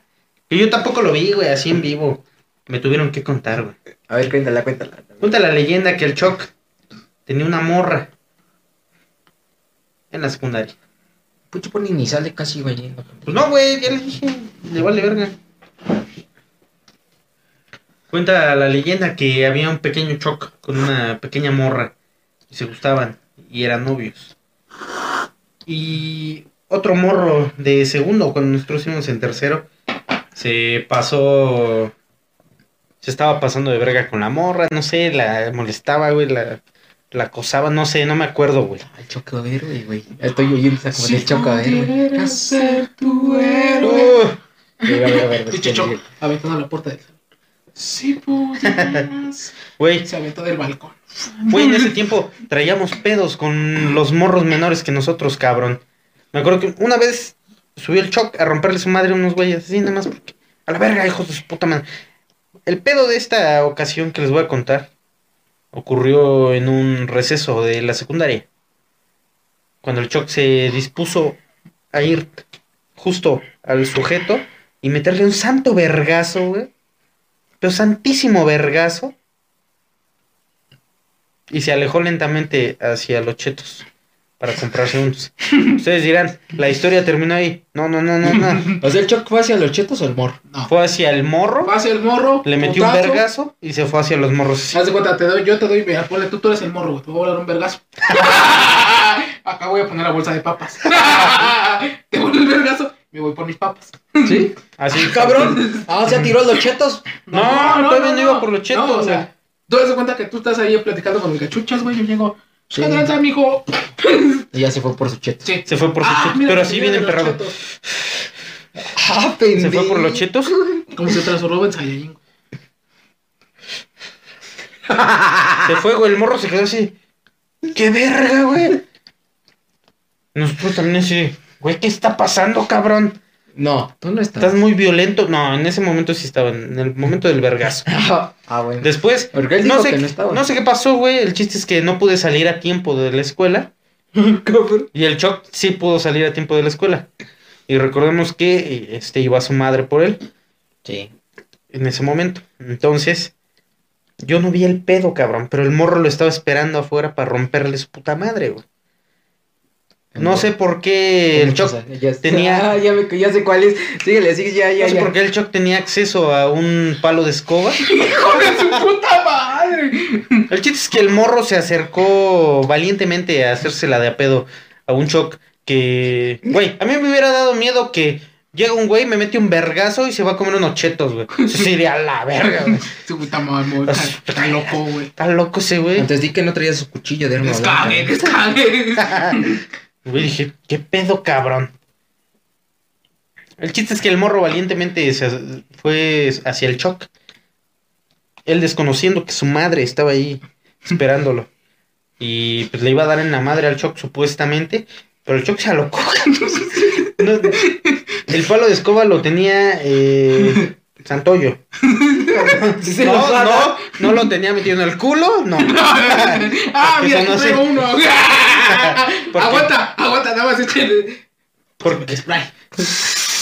Que yo tampoco lo vi, güey, así en vivo. Me tuvieron que contar, güey. A ver, cuéntala, cuéntala. Cuenta la leyenda que el Choc tenía una morra en la secundaria. Pucho pone ni sale casi, güey. Pues no, güey, ya le dije, le vale verga. Cuenta la leyenda que había un pequeño Choc con una pequeña morra y se gustaban y eran novios. Y otro morro de segundo, cuando nosotros íbamos en tercero, se pasó. Se estaba pasando de verga con la morra, no sé, la molestaba, güey, la, la acosaba, no sé, no me acuerdo, güey. El choque héroe, güey. Estoy oyendo esa como del choque héroe. pudiera ser tu héroe. Uh, Mira, mira, mira, Dicho Choc, aventando a la puerta del salón. Si pudieras. Güey, Se aventó del balcón. Güey, en ese tiempo traíamos pedos con los morros menores que nosotros, cabrón. Me acuerdo que una vez subió el Choc a romperle su madre a unos güeyes, así nada más porque. A la verga, hijos de su puta madre. El pedo de esta ocasión que les voy a contar ocurrió en un receso de la secundaria. Cuando el Choc se dispuso a ir justo al sujeto y meterle un santo vergazo, güey. Pero santísimo vergazo. Y se alejó lentamente hacia los chetos para comprarse unos. Ustedes dirán, la historia terminó ahí. No, no, no, no, no. O sea, el choque fue hacia los chetos o el morro. No. Fue hacia el morro, Pasa el morro. le metió un putazo. vergazo y se fue hacia los morros. Haz de cuenta, te doy, yo te doy, mira, ponle tú, tú eres el morro, güey. Te voy a dar un vergazo. Acá voy a poner la bolsa de papas. te voy el vergazo, me voy por mis papas. ¿Sí? Así, Cabrón. Ah, o sea, tiró los chetos. No, todavía no iba por los chetos, No, o sea, tú das de cuenta que tú estás ahí platicando con mi cachuchas, güey. Yo llego, Sí. ¿qué tranza, mijo? Y ya se fue por su cheto. Sí. Se fue por sus Ah, chetos, mira, pero así viene emperrado. Ah, Se fue por los chetos. Como se transformó en Saiyajin. Se fue, güey. El morro se quedó así. ¡Qué verga, güey! Nosotros también así, güey, ¿qué está pasando, cabrón? No, tú no estás. Estás muy violento. No, en ese momento sí estaba, en el momento del vergazo. Ah, bueno. Después, Porque él no dijo sé, que no estaba. no sé qué pasó, güey. El chiste es que no pude salir a tiempo de la escuela. Y el Choc sí pudo salir a tiempo de la escuela. Y recordemos que este iba su madre por él Sí. en ese momento. Entonces, yo no vi el pedo, cabrón. Pero el morro lo estaba esperando afuera para romperle su puta madre, güey. No sé por qué el Choc tenía- Ah, ya, me, ya sé cuál es. Síguele, sigue, ya, ya, No sé ya. por qué el Choc tenía acceso a un palo de escoba. ¡Hijo de su puta madre! El chiste es que el morro se acercó valientemente a hacérsela de a pedo a un Choc que... Güey, a mí me hubiera dado miedo que llega un güey, me mete un vergazo y se va a comer unos chetos, güey. Eso sería la verga, güey. Su puta madre, está, está loco, güey. Está loco ese güey. Antes di que no traía su cuchillo de arma Descague, descague. Güey, dije, ¿qué pedo, cabrón? El chiste es que el morro valientemente se fue hacia el Choc. Él desconociendo que su madre estaba ahí esperándolo. Y pues le iba a dar en la madre al Choc supuestamente. Pero el Choc se alocó. No, el palo de escoba lo tenía eh, Santoyo. Se No, dar. no, no lo tenía metido en el culo, no. ah, mira, no traigo uno. Aguanta, aguanta, nada más este. Porque, Spray.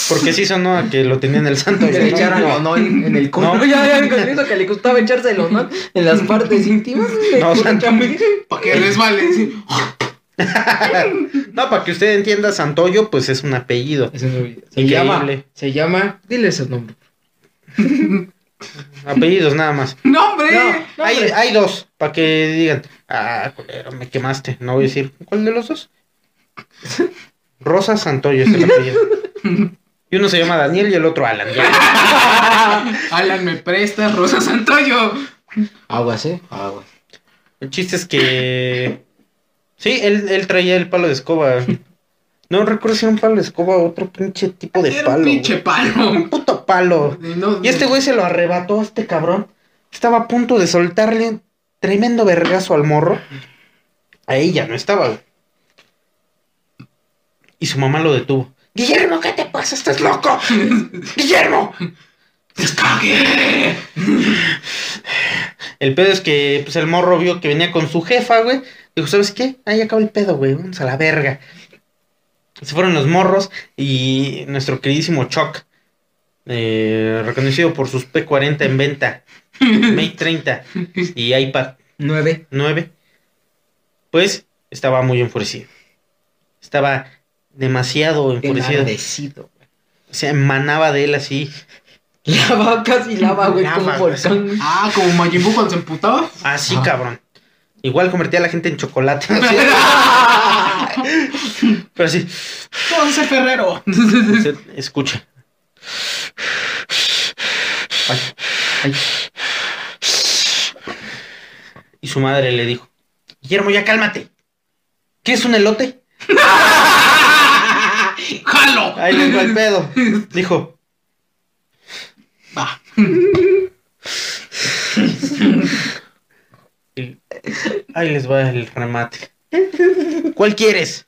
porque sí sonó a que lo tenía en el Santoyo. Que le ¿no? echaran No. lonón en el culo. No. Ya, ya, con eso que le gustaba echarse el lonón en las partes íntimas. No, Santo. Para que resbale. sí. No, para que usted entienda, Santoyo, pues es un apellido. Eso no- Se Increíble. llama, se llama, dile ese nombre. Apellidos nada más. ¡No, hombre! No. Hay, hombre. hay dos, para que digan, ah, culero, me quemaste. No voy a decir, ¿cuál de los dos? Rosa Santoyo es el apellido. Y uno se llama Daniel y el otro Alan. Alan me presta, Rosa Santoyo. Aguas, eh. Aguas. El chiste es que. Sí, él, él traía el palo de escoba. No recuerdo si era un palo de escoba o otro pinche tipo de Era palo. un pinche güey. palo. Un puto palo. Y no- Y este güey se lo arrebató a este cabrón. Estaba a punto de soltarle un tremendo vergazo al morro. A ella no estaba, güey. Y su mamá lo detuvo. Guillermo, ¿qué te pasa? ¿Estás loco? Guillermo. ¡Descague! El pedo es que pues el morro vio que venía con su jefa, güey. Dijo, ¿sabes qué? Ahí acaba el pedo, güey. Vamos a la verga. Se fueron los morros y nuestro queridísimo Chuck, eh, reconocido por sus P40 en venta, Mate 30 y iPad Nueve. 9, pues estaba muy enfurecido. Estaba demasiado enfurecido. Enardecido. Se emanaba de él así. Lava, casi lava, güey, como volcán. Ah, como Majin Buu cuando se emputaba. Así, cabrón. Igual convertía a la gente en chocolate. Pero así. Ponce Ferrero. Usted escuche. Ay, ay. Y su madre le dijo: Guillermo, ya cálmate. ¿Qué es un elote? ¡Jalo! Ahí les va el pedo. Dijo: Va. Ahí les va el remate. ¿Cuál quieres?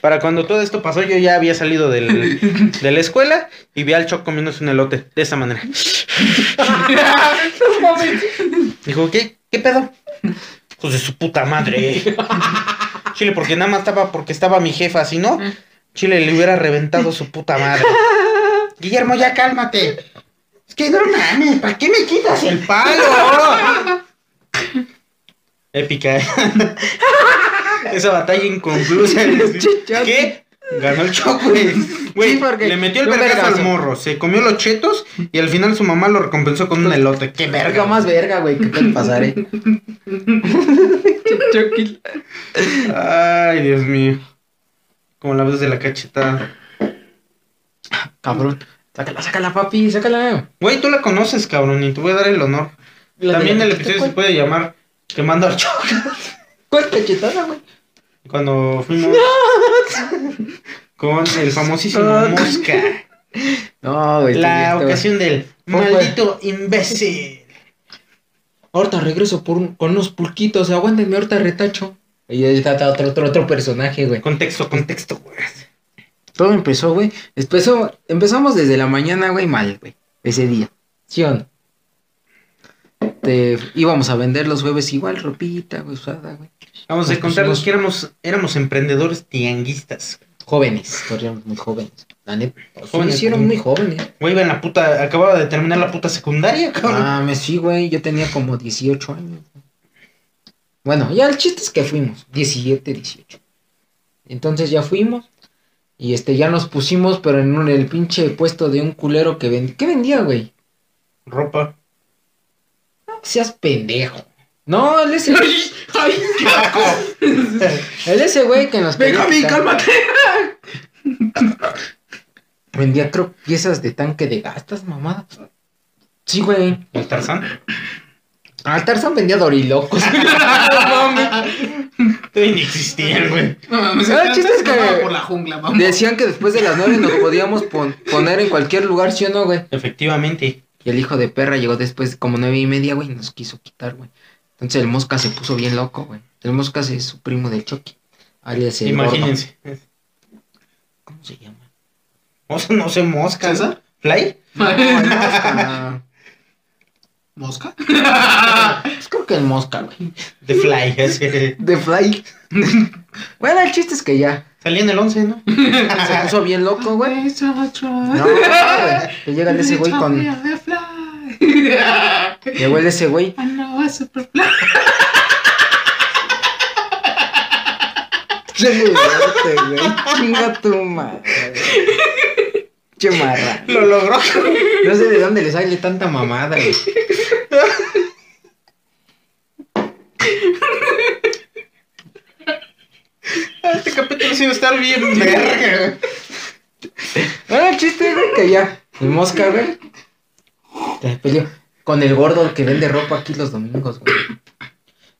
Para cuando todo esto pasó, yo ya había salido del- de la escuela y vi al Choc comiéndose un elote de esa manera. Dijo, ¿qué, qué pedo? Pues de su puta madre. Chile, porque nada más estaba porque estaba mi jefa, si no, Chile le hubiera reventado su puta madre. Guillermo, ya cálmate. Que no mames, ¿para qué me quitas el palo? Épica. ¿eh? Esa batalla inconclusa. ¿Qué? Ganó el choco, güey. Sí, le metió el vergazo al morro, se comió los chetos y al final su mamá lo recompensó con un elote. ¡Qué verga! Más verga, güey, ¿qué puede pasar, eh? Ay, Dios mío. Como la vez de la cachetada. Cabrón. Sácala, sácala, papi, sácala. Güey, tú la conoces, cabrón, y te voy a dar el honor. También el episodio se puede llamar Quemando al Choco. ¿Cuál cachetada, güey? Cuando fuimos con el famosísimo Ah, Mosca. No, güey. La ocasión del maldito imbécil. Ahorita regreso por un- con unos pulquitos, aguántenme, ahorita retacho. Y ahí está está otro, otro, otro personaje, güey. Contexto, contexto, güey. Todo empezó, güey. Empezó, empezamos desde la mañana, güey, mal, güey. Ese día. ¿Sí o no? Te- íbamos a vender los jueves igual, ropita, güey, usada, güey. Vamos a contarles pusimos- que éramos, éramos emprendedores tianguistas. Jóvenes, éramos muy jóvenes. La neta. Jóvenes, sí, éramos muy jóvenes. Güey, iba en la puta, acababa de terminar la puta secundaria, cabrón. Ah, me sí, güey. Yo tenía como 18 años. Bueno, ya el chiste es que fuimos. 17, 18. Entonces ya fuimos. Y este, ya nos pusimos, pero en un, el pinche puesto de un culero que vendía. ¿Qué vendía, güey? Ropa. No seas pendejo. No, el ese. ¡Ay, qué asco! El ese güey que nos ¡Venga, mi, cálmate! Vendía, creo, piezas de tanque de gastas, mamada. Sí, güey. El Tarzán. Al Tarzan vendía dorilocos. Todavía ni existían, güey. No mames, Ah, el chiste es que- por la jungla, vamos. Decían que después de las nueve nos podíamos pon- poner en cualquier lugar, ¿sí o no, güey? Efectivamente. Y el hijo de perra llegó después como nueve y media, güey, y nos quiso quitar, güey. Entonces el mosca se puso bien loco, güey. El mosca es su primo del Chucky. Alias el gordo. Imagínense. ¿Cómo se llama? O sea, no sé, mosca. ¿César? ¿Fly? No, mosca. ¿Mosca? Pues creo que el mosca, güey. The Fly. así. De Fly. bueno, el chiste es que ya. Salía en el 11, ¿no? Se puso bien loco, güey. No, güey. Que llega el ese güey con. Llegó el ese güey. Superfly. Chingate, güey. Chinga tu madre. Che marra. Lo logró. No sé de dónde le sale tanta mamada, güey. Este capítulo eso iba a estar bien verga. Bueno, el chiste, güey, que ya. El mosca, güey. Te peleó con el gordo que vende ropa aquí los domingos, güey.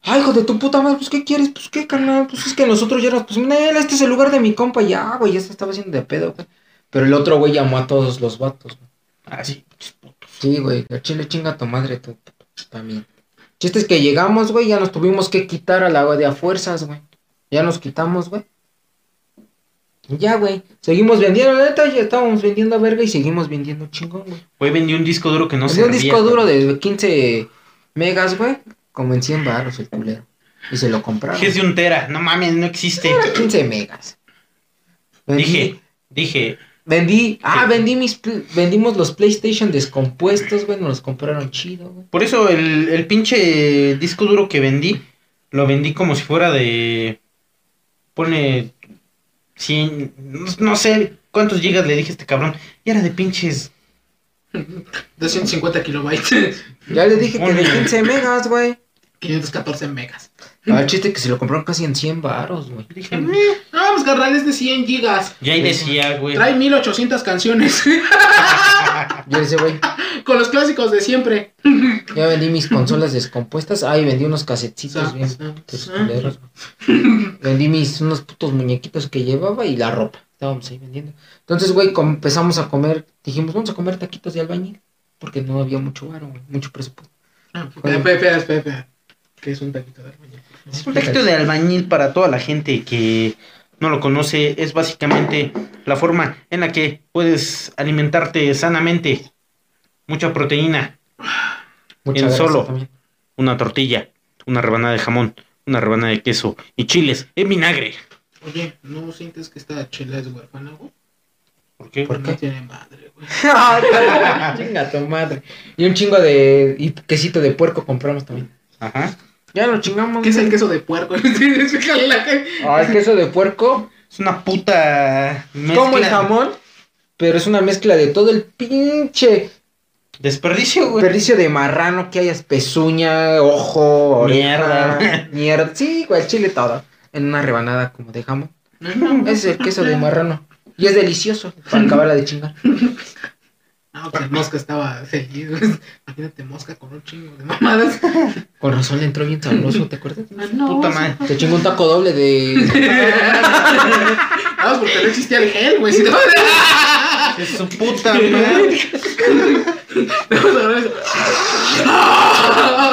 Ay, hijo de tu puta madre, pues, ¿qué quieres? Pues, ¿qué, carnal? Pues, es que nosotros ya nos... Pues, Nel, este es el lugar de mi compa, ya, güey, ya se estaba haciendo de pedo, güey. Pero el otro, güey, llamó a todos los vatos, güey. Ah, sí. Güey, el chile chinga tu madre, tú, también. Chiste es que llegamos, güey, ya nos tuvimos que quitar a la de a fuerzas, güey. Ya nos quitamos, güey. Ya, güey. Seguimos vendiendo, neta, ya estábamos vendiendo a verga y seguimos vendiendo chingón, güey. Hoy vendí un disco duro que no Vendí un disco duro güey. de 15 megas, güey, como en 100 baros el culero. Y se lo compraron. Es de un tera. No mames, no existe. Era 15 megas. Vendí, Dije, dije, vendí, ah, vendí mis, vendimos los PlayStation descompuestos, güey, nos los compraron chido, güey. Por eso el, el pinche disco duro que vendí, lo vendí como si fuera de... Pone 100... No, no sé cuántos gigas le dije a este cabrón. Y era de pinches... 250 kilobytes. Ya le dije que de Órale. 15 megas, güey. 514 megas. Ah, el chiste que se lo compraron casi en 100 baros, güey. Dije, No, pues carnal, es de 100 gigas. y ahí decía, güey. Trae 1800 canciones. Yo decía, güey, Con los clásicos de siempre. ya vendí mis consolas descompuestas. Ay, vendí unos casetitos Sa- bien. putos culeros, güey. Vendí mis unos putos muñequitos que llevaba y la ropa. Estábamos ahí vendiendo. Entonces, güey, empezamos a comer. Dijimos, vamos a comer taquitos de albañil. Porque no había mucho varo, güey, mucho presupuesto. Ah, Espera, espera, espera, espera. ¿Qué es un taquito de albañil? Un taquito de albañil para toda la gente que no lo conoce es básicamente la forma en la que puedes alimentarte sanamente. Mucha proteína, Mucha En solo. también. una tortilla, una rebanada de jamón, una rebanada de queso y chiles en vinagre. Oye, ¿no sientes que esta chela es huérfana, güey? ¿Por qué? ¿Por No tiene madre, güey. Chinga tu madre. Y un chingo de. Y quesito de puerco compramos también. Ajá. Ya lo chingamos. ¿Qué es el queso de puerco? Ah, el queso de puerco. Es una puta mezcla. Como el jamón. Pero es una mezcla de todo el pinche Desperdicio, güey. desperdicio de marrano que hayas pezuña, ojo, oreja, Mierda. Mierda. Sí, güey, el chile todo. En una rebanada como de jamón. Ese es el queso de marrano. Y es delicioso para acabarla de chingar. No, pues el mosca estaba feliz. güey. Imagínate mosca con un chingo de mamadas. Con razón le entró bien sabroso, ¿te acuerdas? Puta madre. Te chingó un taco doble de. Vamos, porque no existía el gel, güey. Si no... Es su puta madre.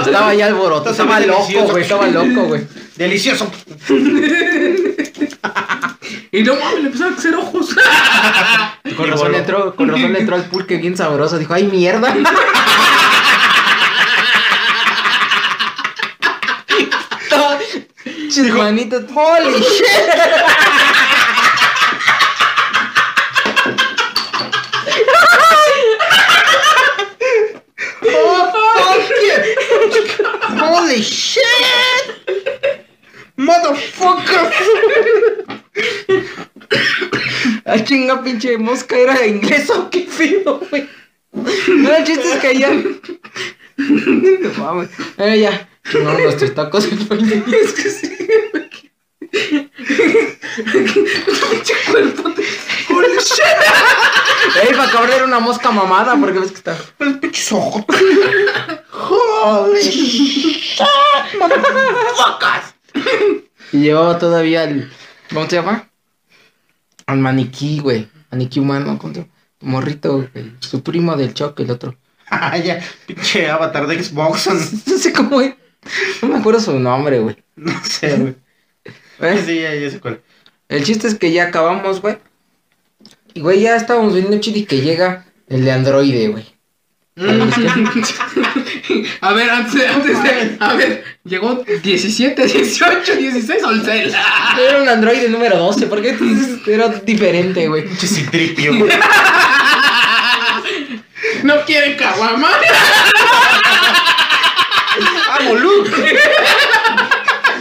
Estaba ya alborotado, Estaba estaba loco, güey, estaba loco, güey. Delicioso. Y no mames, le empezaron a hacer ojos. Con razón le entró, con razón le entró al pulque bien sabroso. Dijo, ay, mierda. Chismanito, holy shit. Holy shit. Motherfucker. Ah, chinga, pinche mosca, ¿era inglés o qué feo, güey? No, el chiste es que ya. No mames. Ya. Chingamos nuestros tacos. Es que sí, güey. Pinche cuerpo. Ey, para acabar era una mosca mamada, porque ves que está. Pinches ojos. Holy shit. Motherfuckers. Y llevaba todavía el. ¿Cómo se llama? Al maniquí, güey. Maniquí humano. Tu Morrito, güey. Su primo del choque, el otro. Ah, ya. Pinche avatar de Xbox. No sé cómo es. No me acuerdo su nombre, güey. No sé, güey. Sí, ya, ya sé cuál. El chiste es que ya acabamos, güey. Y, güey, ya estábamos viendo chido y que llega el de androide, güey. A ver, antes, antes de. A ver, llegó 17, 18, 16 Olcel. Era un androide número 12, porque era diferente, güey. Pinche citripio. No quieren caguama. ¡Amo, Luke!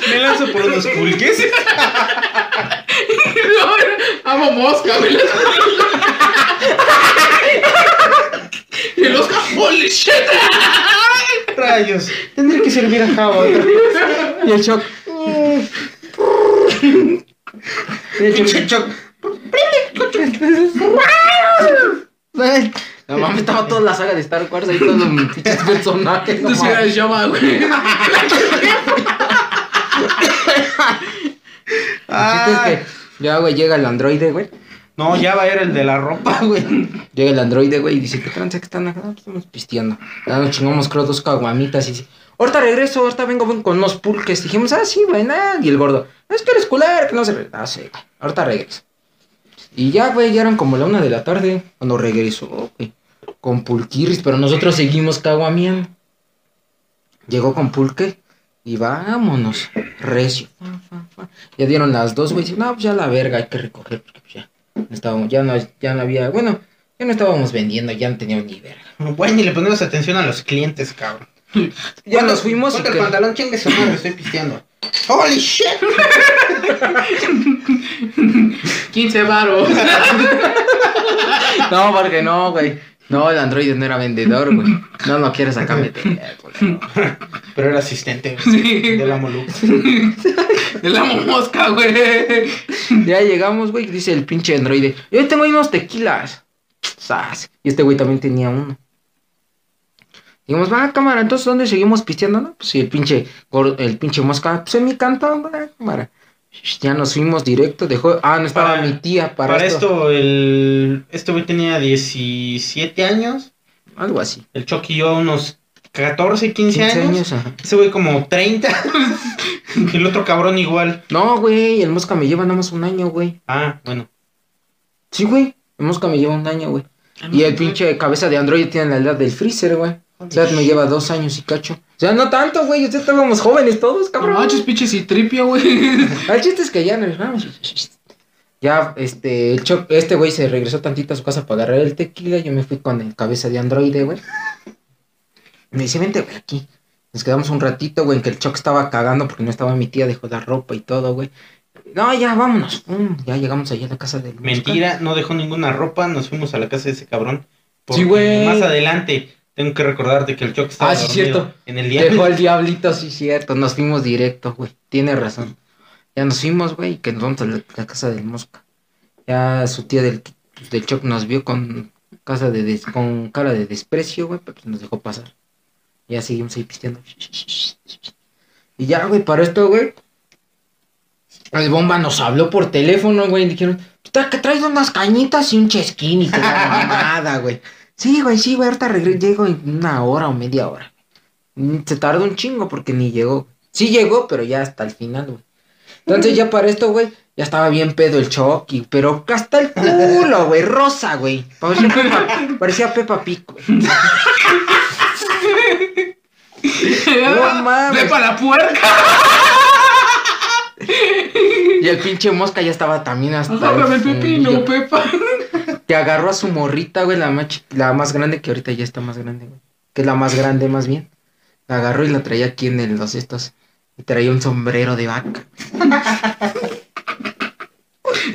Me lanzo por unos pulques. No, amo mosca, güey. Y el Oscar, holy shit. Rayos. Tendría que servir a Java otra vez. Y el shock. Pinche Choc. No mames, estaba toda la saga de Star Wars ahí, todos los pinches personajes. era mames. el Java, güey. El chiste es que ya, güey, llega el androide, güey. No, ya va a ir el de la ropa, güey. Llega el androide, güey, y dice, ¿qué tranza que están acá? "Ah, pues Estamos pisteando. Ya nos chingamos, creo, dos caguamitas y dice, ahorita regreso, ahorita vengo, vengo con unos pulques. Dijimos, ah, sí, güey, nada. Y el gordo, es que eres culero, que no se... Ah, sí, güey, ahorita regreso. Y ya, güey, ya eran como la una de la tarde cuando regresó, güey. Con pulquirris, pero nosotros seguimos caguamiendo. Llegó con pulque y vámonos, recio. Ya dieron las dos, güey. dice, No, pues ya la verga, hay que recoger porque pues ya estábamos, ya no, ya no había, bueno, ya no estábamos vendiendo, ya no teníamos ni verga. Güey, ni le ponemos atención a los clientes, cabrón. Ya nos fuimos y Ponte el que- pantalón, chingue su madre, estoy pisteando. ¡Holy shit! 15 varos. No, porque no, güey. No, el androide no era vendedor, güey. No lo quieres meter, güey. Pero era asistente Sí. de la Molu. El amo mosca, güey. Ya llegamos, güey, dice el pinche androide. Yo tengo ahí unos tequilas. Sas. Y este güey también tenía uno. Dijimos, va, cámara, entonces ¿dónde seguimos pisteando? No, pues sí, el pinche, el pinche mosca, pues en mi cantón, va, cámara. Ya nos fuimos directo, dejó, ah, no estaba Para- mi tía para, Para, esto. esto, el este güey tenía 17 años. Algo así. El Chucky y yo unos 14, 15, 15 años. años, ajá. Ese güey como 30. y el otro cabrón igual. No, güey, el mosca me lleva nada más un año, güey. Ah, bueno. Sí, güey, el mosca me lleva un año, güey. Y el pinche cabeza de androide tiene la edad del freezer, güey. O sea, me lleva dos años y cacho. O sea, no tanto, güey. Ustedes estábamos jóvenes todos, No cabrón. manches, pinches y tripio, güey. El chiste es que ya nos vamos. Ya, este, el Choc- este güey se regresó tantito a su casa para agarrar el tequila. Yo me fui con el cabeza de androide, güey. Me dice, vente, güey, aquí. Nos quedamos un ratito, güey, en que el Choc estaba cagando porque no estaba mi tía, dejó la ropa y todo, güey. No, ya, vámonos. Pum, ya llegamos allá a la casa del. Mentira, no dejó ninguna ropa. Nos fuimos a la casa de ese cabrón. Sí, güey. Más adelante, tengo que recordarte que el Chucky estaba Ah, sí, dormido cierto. en el día. Dejó el diablito, sí, cierto. Nos fuimos directo, güey. Tiene razón. Ya nos fuimos, güey, que nos vamos a la, la casa del Mosca. Ya su tía del, pues, del Choc nos vio con, casa de des- con cara de desprecio, güey, pero pues nos dejó pasar. Ya seguimos ahí pisteando. Y ya, güey, para esto, güey. El bomba nos habló por teléfono, güey. y Dijeron, "Está que traes unas cañitas y un chesquín y que mamada, güey. Sí, güey, sí, güey, ahorita regre- llego en una hora o media hora. Mm, Se tardó un chingo porque ni llegó. Sí llegó, pero ya hasta el final, güey. Entonces ya para esto, güey, ya estaba bien pedo el Chucky, pero hasta el culo, güey, rosa, güey. Parecía Peppa, parecía Peppa Pig, güey. No mames. Ve para la puerca. Y el pinche mosca ya estaba también hasta Agárrame el pepino. Pepa. Te agarró a su morrita, güey, la más, la más grande, que ahorita ya está más grande, güey. Que es la más grande, más bien. La agarró y la traía aquí en el- los estos. Y traía un sombrero de vaca.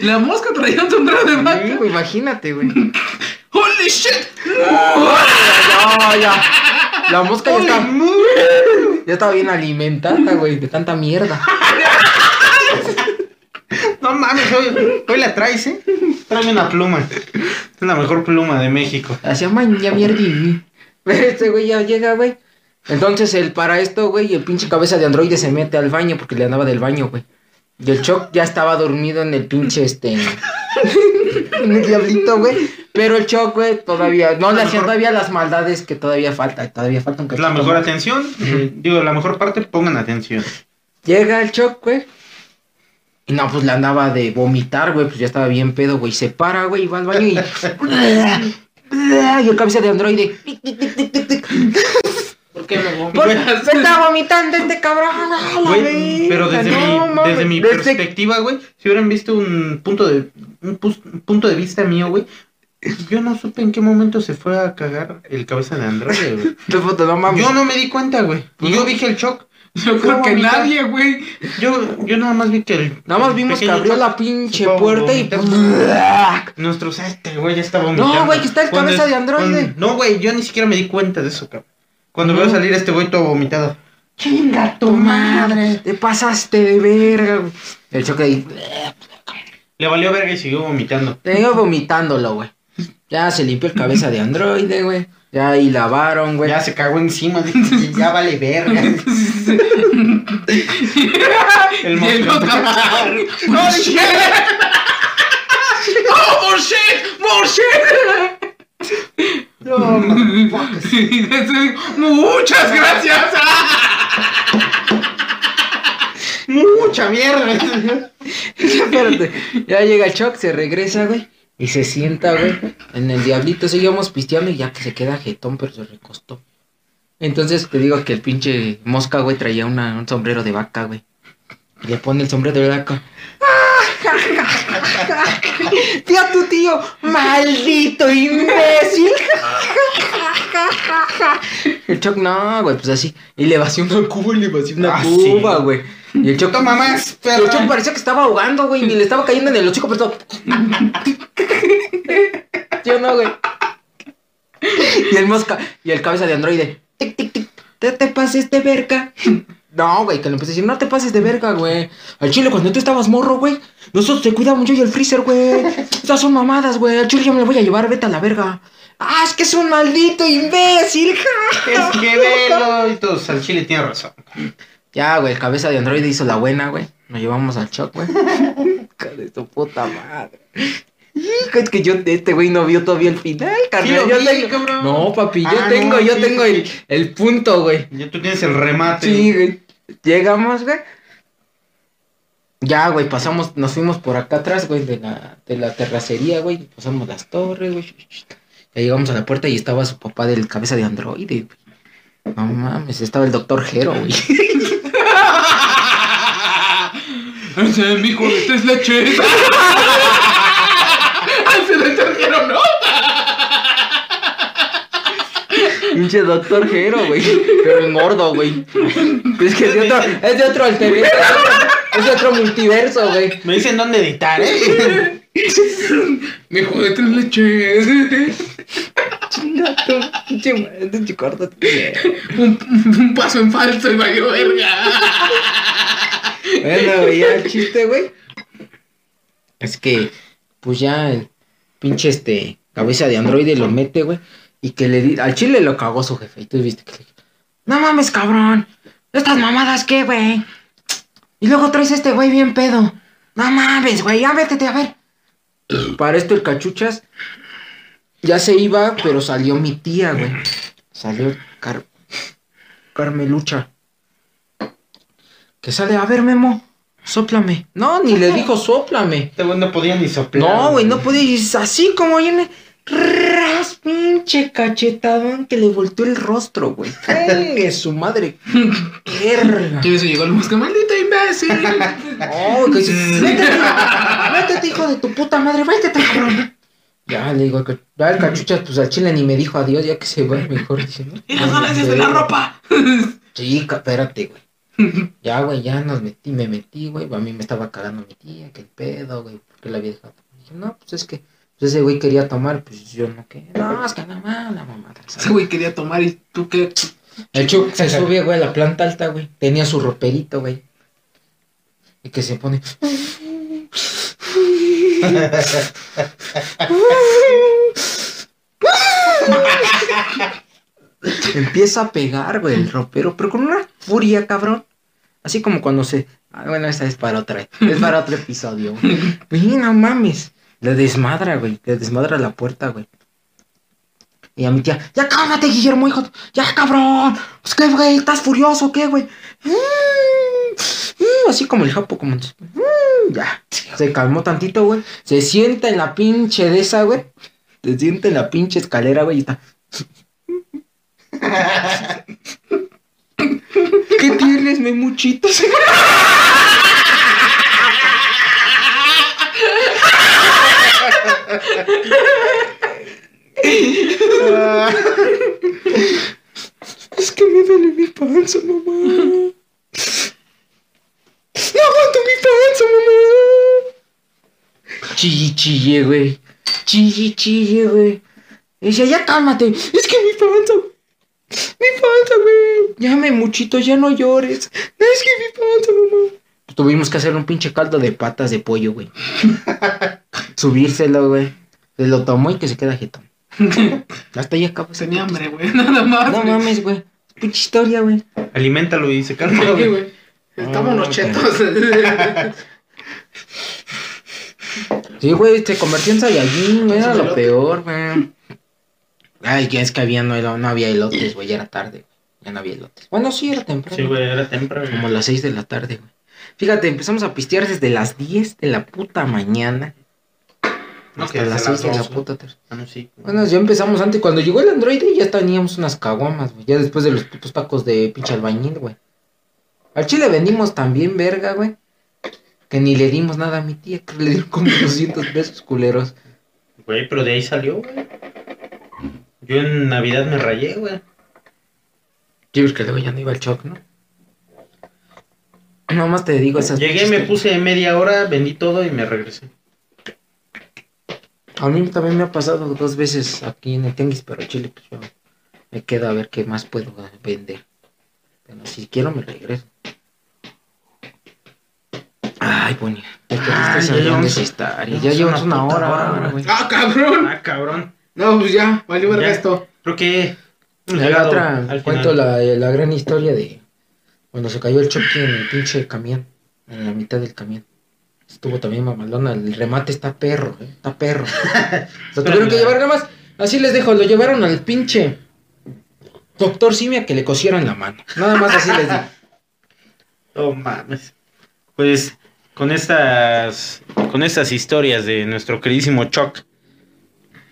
La mosca traía un sombrero de Sí, vaca. güey, imagínate, güey. ¡Holy shit! Ya, ya. La mosca ya estaba. Ya estaba bien alimentada, güey, de tanta mierda. No mames, hoy, hoy la traes, ¿eh? Tráeme una pluma. Es la mejor pluma de México. Hacía maña mierda. Este güey ya llega, güey. Entonces, el para esto, güey, el pinche cabeza de androide se mete al baño porque le andaba del baño, güey. Y el Choc ya estaba dormido en el pinche este. en el diablito, güey. Pero el Choc, güey, todavía. No le hacía todavía las maldades que todavía falta. Todavía falta un Es la cachito mejor atención. eh, digo, la mejor parte, pongan atención. Llega el Choc, güey. Y no, pues le andaba de vomitar, güey. Pues ya estaba bien pedo, güey. Se para, güey, y va al baño y. y el cabeza de androide. ¿Por qué me ¿Por vomitas? qué está vomitando este cabrón? Güey, pero desde no mi, desde mi Desde- perspectiva, güey, si hubieran visto un punto de un, punto de vista mío, güey, yo no supe en qué momento se fue a cagar el cabeza de Android, güey. No no me di cuenta, güey. Y yo vi que el shock. Yo creo que vomitar. nadie, güey. Yo, yo nada más vi que el. Nada más el vimos que abrió la pinche puerta y. Nuestros, este güey ya estaba vomitando. No, güey, que está el Cuando cabeza es- de androide. cuando- No, güey, yo ni siquiera me di cuenta de eso, cabrón. Cuando No. veo salir este güey todo vomitado. Chinga tu madre. Te pasaste de verga, güey. El choque ahí. Le valió verga y siguió vomitando. Tenía vomitándolo, güey. Ya se limpió el cabeza de androide, güey. Ya ahí lavaron, güey. Ya se cagó encima, ya vale verga. El Y monstruo. otro, ¡Oh, shit! ¡Oh, more shit! ¡More shit! No. Y Muchas gracias. Mucha mierda. Espérate. Ya llega el Chuck, se regresa, güey. Y se sienta, güey. En el diablito seguíamos pisteando y ya que se queda jetón, pero se recostó. Entonces te digo que el pinche mosca, güey, traía una- un sombrero de vaca, güey. Y le pone el sombrero de vaca. Tía, tu tío, maldito imbécil. El Chuck, no, güey, pues así. Y le vació una cuba y le vació una Ah, sí. cuba, güey. Y el Chuck, Toma más, el perra. parecía que estaba ahogando, güey, ni le estaba cayendo en el hocico, pero todo. ¿Sí o no, güey? Y el mosca, y el cabeza de androide. Tic, tic, tic. ¿Te, te pases de verga? No, güey, que le empecé a decir, no te pases de verga, güey. Al chile, cuando tú estabas morro, güey, nosotros te cuidamos yo y el freezer, güey. Estas son mamadas, güey. Al chile yo me lo voy a llevar, vete a la verga. Ah, es que es un maldito imbécil. Es que velo. Y todos, al chile tiene razón. Ya, güey, el cabeza de androide hizo la buena, güey. Nos llevamos al shock, güey. De tu puta madre. Hijo, es que yo, este güey no vio todavía el final, carnal. yo vi, tengo... cabrón. No, papi, yo Ah, tengo, no, yo sí, tengo sí, el, el punto, güey. Ya tú tienes el remate. Sí, güey. Llegamos, güey. Ya, güey, pasamos, nos fuimos por acá atrás, güey, de la, de la terracería, güey. Pasamos las torres, güey. Ya llegamos a la puerta y estaba su papá del cabeza de androide, güey. No mames, estaba el doctor Jero, güey. Ese es mi hijo de tres leches. Se le trajeron, ¿no? Pinche doctor Jero, güey. Pero el gordo, güey. Es que es de otro, es de otro alter- es de otro multiverso, güey. Me dicen dónde editar, ¿eh? Mi hijo de tres leches. Chingato, pinche madre. Un, un paso en falso y valió verga. Bueno, güey, ya el chiste, güey. Es que, pues ya el pinche este cabeza de androide lo mete, güey. Y que le di, al chile lo cagó su jefe. Y tú viste que le no mames, cabrón. Estas mamadas, ¿qué, güey? Y luego traes a este güey bien pedo. No mames, güey, ya vétete a ver. Para esto el cachuchas ya se iba, pero salió mi tía, güey. Salió Car Carmelucha. Que sale, a ver, Memo, sóplame. No, ni le dijo sóplame. Este güey no podía ni soplar. No, güey, no podía ir así como viene. Ras, pinche cachetadón que le volteó el rostro, güey. Venga, su madre. Verga. Y eso llegó el mosca, maldito imbécil. No, que dice, métete, métete, hijo de tu puta madre, métete, cabrón. Ya le digo, ya el cachuchas, pues al chile ni me dijo adiós, ya que se va mejor. Dice, ¿no? Y las ganancias de la ropa. Sí, ca- espérate, güey. Ya, güey, ya nos metí, me metí, güey. A mí me estaba cagando mi tía, que el pedo, güey. ¿Por qué la había dejado? Dije, no, pues es que pues ese güey quería tomar, pues yo no qué. No, es que nada más, la mamá. Ese güey quería tomar y tú qué. El Chuck se sube, güey, a la planta alta, güey. Tenía su roperito, güey. Y que se pone. Empieza a pegar, güey, el ropero, pero con una furia, cabrón. Así como cuando se. Ah, bueno, esta es para otra. Es para otro episodio, güey. No mames. Le desmadra, güey. Le desmadra la puerta, güey. Y a mi tía, ya cálmate, Guillermo, hijo. Ya, cabrón. Pues qué, güey, ¿estás furioso qué, güey? Mm, mm, así como el japo, como. mm, ya. Se calmó tantito, güey. Se sienta en la pinche de esa, güey. Se sienta en la pinche escalera, güey, y está. ¿Qué tienes, memuchitos? Es que me duele mi panza, mamá. No aguanto mi panza, mamá. Chille, chille, güey. Chille, chille, güey. Dice, ya cálmate. Es que mi panza. Mi panza, güey. Ya me muchito, ya no llores. Es que mi panza, mamá. tuvimos que hacer un pinche caldo de patas de pollo, güey. Subírselo, güey. Se lo tomó y que se queda jetón. Hasta ahí acabó. Tenía hambre, güey. Nada más. No mames, güey. Pinche historia, güey. Aliméntalo y se calma, Sí, güey. Estamos unos chetos. Sí, güey, se convirtió en Saiyajin, güey. Era lo elote. peor, güey. Ay, que es que había, no, no había elotes, güey. Ya era tarde, güey. Ya no había elotes. Bueno, sí, era temprano. Sí, güey, era temprano. Como las 6 de la tarde, güey. Fíjate, empezamos a pistear desde las 10 de la puta mañana. No, hasta que desde las las 6 de la 12. puta. Ah, no, sí. Bueno, ya empezamos antes. Cuando llegó el Android ya teníamos unas caguamas, güey. Ya después de los putos tacos de pinche albañil, güey. Al chile vendimos también verga, güey. Que ni le dimos nada a mi tía, que le dieron como 200 pesos culeros. Güey, pero de ahí salió, güey. Yo en Navidad me rayé, güey. Yo creo que luego ya no iba al shock, ¿no? Nomás te digo esas Llegué, me que- puse media hora, vendí todo y me regresé. A mí también me ha pasado dos veces aquí en el Tenguis, pero chile, pues yo me quedo a ver qué más puedo vender. Pero si quiero, me regreso. Ay, Bonnie. Ya llevamos- Ya una hora, hora, güey. ¡Ah, cabrón! Ah, cabrón. No, pues ya, valió verga esto. Creo que. La otra, al cuento la gran historia de cuando se cayó el choque en el pinche camión, en la mitad del camión. Estuvo también mamalona, el remate está perro, eh, está perro. Lo tuvieron que llevar nada más, así les dejo, lo llevaron al pinche doctor Simia que le cosieran la mano. Nada más así les digo. Oh, mames. Pues con estas con estas historias de nuestro queridísimo Chuck,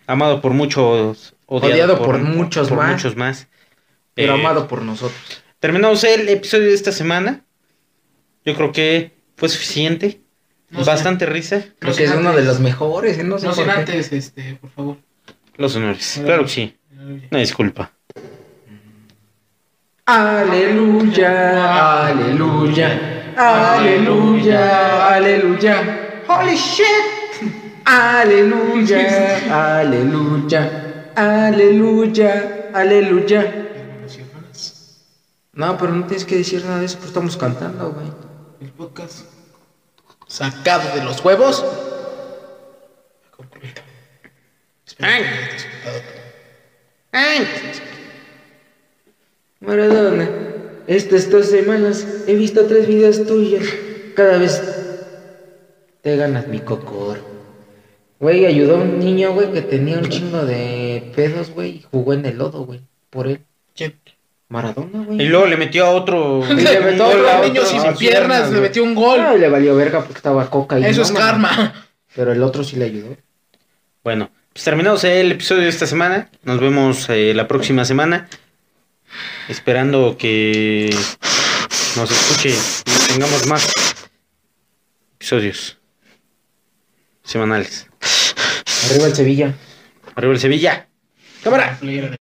amado por muchos, odiado, Odiado por muchos más. muchos más. Pero Eh, amado por nosotros. Terminamos el episodio de esta semana. Yo creo que fue suficiente. Bastante risa. No Creo que es uno de los mejores, ¿eh? no sé No sin antes, este, por favor. Los honores. Claro que sí. Una disculpa. Aleluya, aleluya, aleluya, aleluya. Holy shit. Aleluya, aleluya, aleluya, aleluya. No, pero no tienes que decir nada de eso, pues estamos cantando, güey. El podcast sacado de los huevos. Maradona, estas dos semanas he visto tres videos tuyos. Cada vez te ganas mi cocor. Güey, ayudó a un niño, güey, que tenía un chingo de pedos, güey, y jugó en el lodo, güey, por él. ¿Quién? Maradona, güey. Y luego le metió a otro. Le metió a un niño otro, sin piernas, piernas, le metió un gol. Ay, le valió verga porque estaba coca y Eso no, es karma. Pero el otro sí le ayudó. Bueno, pues terminamos el episodio de esta semana. Nos vemos eh, la próxima semana. Esperando que nos escuche y tengamos más episodios semanales. Arriba el Sevilla. Arriba el Sevilla. Cámara.